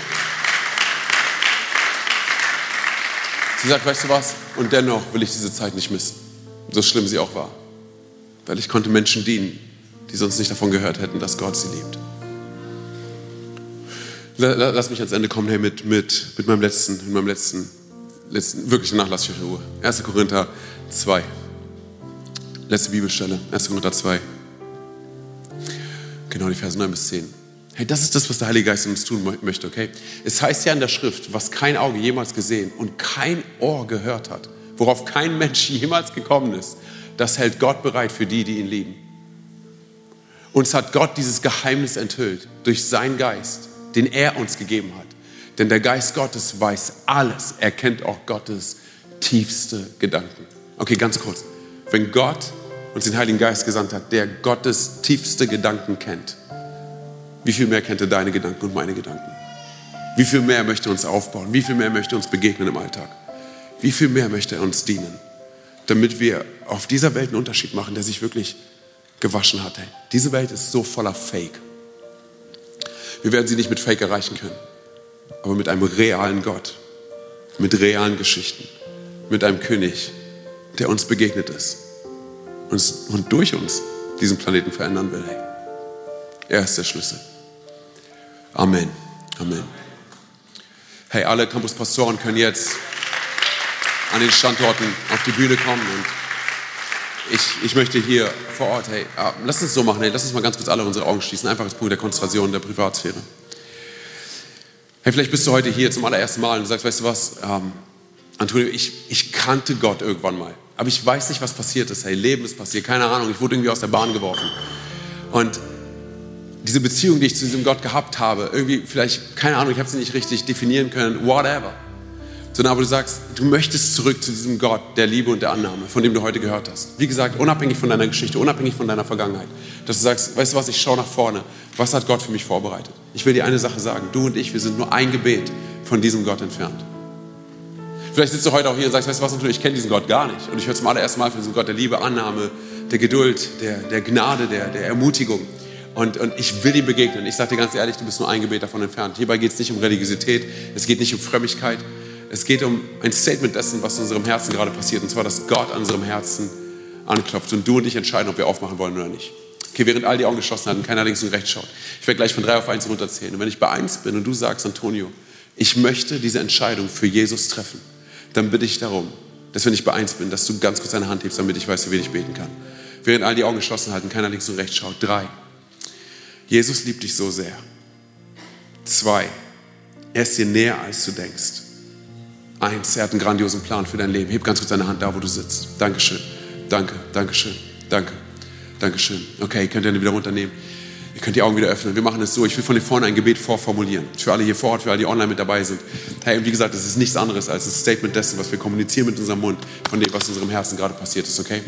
Sie sagt, weißt du was? Und dennoch will ich diese Zeit nicht missen so schlimm sie auch war. Weil ich konnte Menschen dienen, die sonst nicht davon gehört hätten, dass Gott sie liebt. Lass mich ans Ende kommen hey, mit, mit, mit meinem letzten, mit meinem letzten, letzten wirklichen Nachlass Ruhe. 1. Korinther 2. Letzte Bibelstelle, 1. Korinther 2. Genau, die Verse 9 bis 10. Hey, das ist das, was der Heilige Geist uns tun möchte, okay? Es heißt ja in der Schrift, was kein Auge jemals gesehen und kein Ohr gehört hat, worauf kein Mensch jemals gekommen ist, das hält Gott bereit für die, die ihn lieben. Uns hat Gott dieses Geheimnis enthüllt durch seinen Geist, den er uns gegeben hat. Denn der Geist Gottes weiß alles. Er kennt auch Gottes tiefste Gedanken. Okay, ganz kurz. Wenn Gott uns den Heiligen Geist gesandt hat, der Gottes tiefste Gedanken kennt, wie viel mehr kennt er deine Gedanken und meine Gedanken? Wie viel mehr möchte er uns aufbauen? Wie viel mehr möchte er uns begegnen im Alltag? Wie viel mehr möchte er uns dienen, damit wir auf dieser Welt einen Unterschied machen, der sich wirklich gewaschen hat. Hey, diese Welt ist so voller Fake. Wir werden sie nicht mit Fake erreichen können, aber mit einem realen Gott, mit realen Geschichten, mit einem König, der uns begegnet ist und durch uns diesen Planeten verändern will. Er ist der Schlüssel. Amen. Amen. Hey, alle Campuspastoren können jetzt an den Standorten auf die Bühne kommen. Und ich, ich möchte hier vor Ort, hey, ah, lass uns so machen, hey, lass uns mal ganz kurz alle unsere Augen schließen. Einfach als Punkt der Konzentration der Privatsphäre. Hey, vielleicht bist du heute hier zum allerersten Mal und sagst, weißt du was, ähm, Antonio, ich, ich kannte Gott irgendwann mal. Aber ich weiß nicht, was passiert ist. Hey, Leben ist passiert, keine Ahnung. Ich wurde irgendwie aus der Bahn geworfen. Und diese Beziehung, die ich zu diesem Gott gehabt habe, irgendwie vielleicht, keine Ahnung, ich habe sie nicht richtig definieren können, whatever sondern aber du sagst, du möchtest zurück zu diesem Gott der Liebe und der Annahme, von dem du heute gehört hast. Wie gesagt, unabhängig von deiner Geschichte, unabhängig von deiner Vergangenheit. Dass du sagst, weißt du was, ich schaue nach vorne. Was hat Gott für mich vorbereitet? Ich will dir eine Sache sagen. Du und ich, wir sind nur ein Gebet von diesem Gott entfernt. Vielleicht sitzt du heute auch hier und sagst, weißt du was, natürlich, ich kenne diesen Gott gar nicht. Und ich höre zum allerersten Mal von diesem Gott der Liebe, Annahme, der Geduld, der, der Gnade, der, der Ermutigung. Und, und ich will ihm begegnen. Ich sage dir ganz ehrlich, du bist nur ein Gebet davon entfernt. Hierbei geht es nicht um Religiosität, es geht nicht um Frömmigkeit. Es geht um ein Statement dessen, was in unserem Herzen gerade passiert. Und zwar, dass Gott an unserem Herzen anklopft und du und ich entscheiden, ob wir aufmachen wollen oder nicht. Okay, während all die Augen geschlossen hatten, keiner links und rechts schaut. Ich werde gleich von drei auf eins runterzählen. Und wenn ich bei eins bin und du sagst, Antonio, ich möchte diese Entscheidung für Jesus treffen, dann bitte ich darum, dass wenn ich bei eins bin, dass du ganz kurz deine Hand hebst, damit ich weiß, für wen ich beten kann. Während all die Augen geschlossen halten, keiner links und rechts schaut. Drei. Jesus liebt dich so sehr. Zwei. Er ist dir näher, als du denkst. Eins, er hat einen grandiosen Plan für dein Leben. Heb ganz kurz deine Hand da, wo du sitzt. Dankeschön. Danke, Dankeschön. Danke. Dankeschön. Okay, ihr könnt ihr wieder runternehmen. Ihr könnt die Augen wieder öffnen. Wir machen es so. Ich will von hier vorne ein Gebet vorformulieren. Für alle hier vor Ort, für alle, die online mit dabei sind. Hey, wie gesagt, es ist nichts anderes als ein Statement dessen, was wir kommunizieren mit unserem Mund, von dem, was in unserem Herzen gerade passiert ist, okay?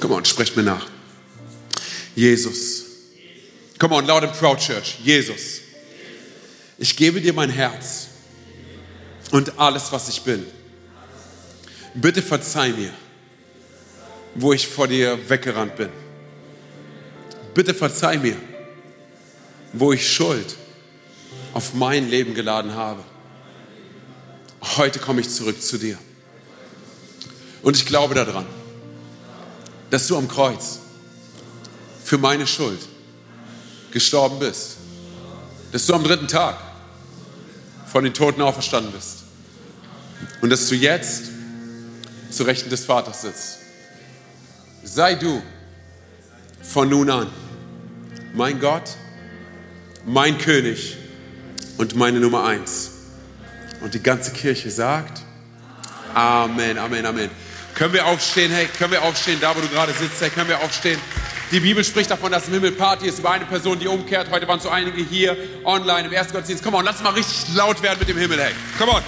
Komm on, sprecht mir nach. Jesus. Komm on, laut im Proud Church. Jesus. Ich gebe dir mein Herz und alles, was ich bin. Bitte verzeih mir, wo ich vor dir weggerannt bin. Bitte verzeih mir, wo ich Schuld auf mein Leben geladen habe. Heute komme ich zurück zu dir. Und ich glaube daran, dass du am Kreuz für meine Schuld gestorben bist. Dass du am dritten Tag von den Toten auferstanden bist. Und dass du jetzt zu Rechten des Vaters sitzt. Sei du von nun an mein Gott, mein König und meine Nummer eins. Und die ganze Kirche sagt, Amen, Amen, Amen. Können wir aufstehen, hey, können wir aufstehen, da wo du gerade sitzt, hey, können wir aufstehen. Die Bibel spricht davon, dass im Himmel Party ist über eine Person, die umkehrt. Heute waren so einige hier online im ersten Gottesdienst. Komm on, lass mal richtig laut werden mit dem Himmel, hey. Komm on.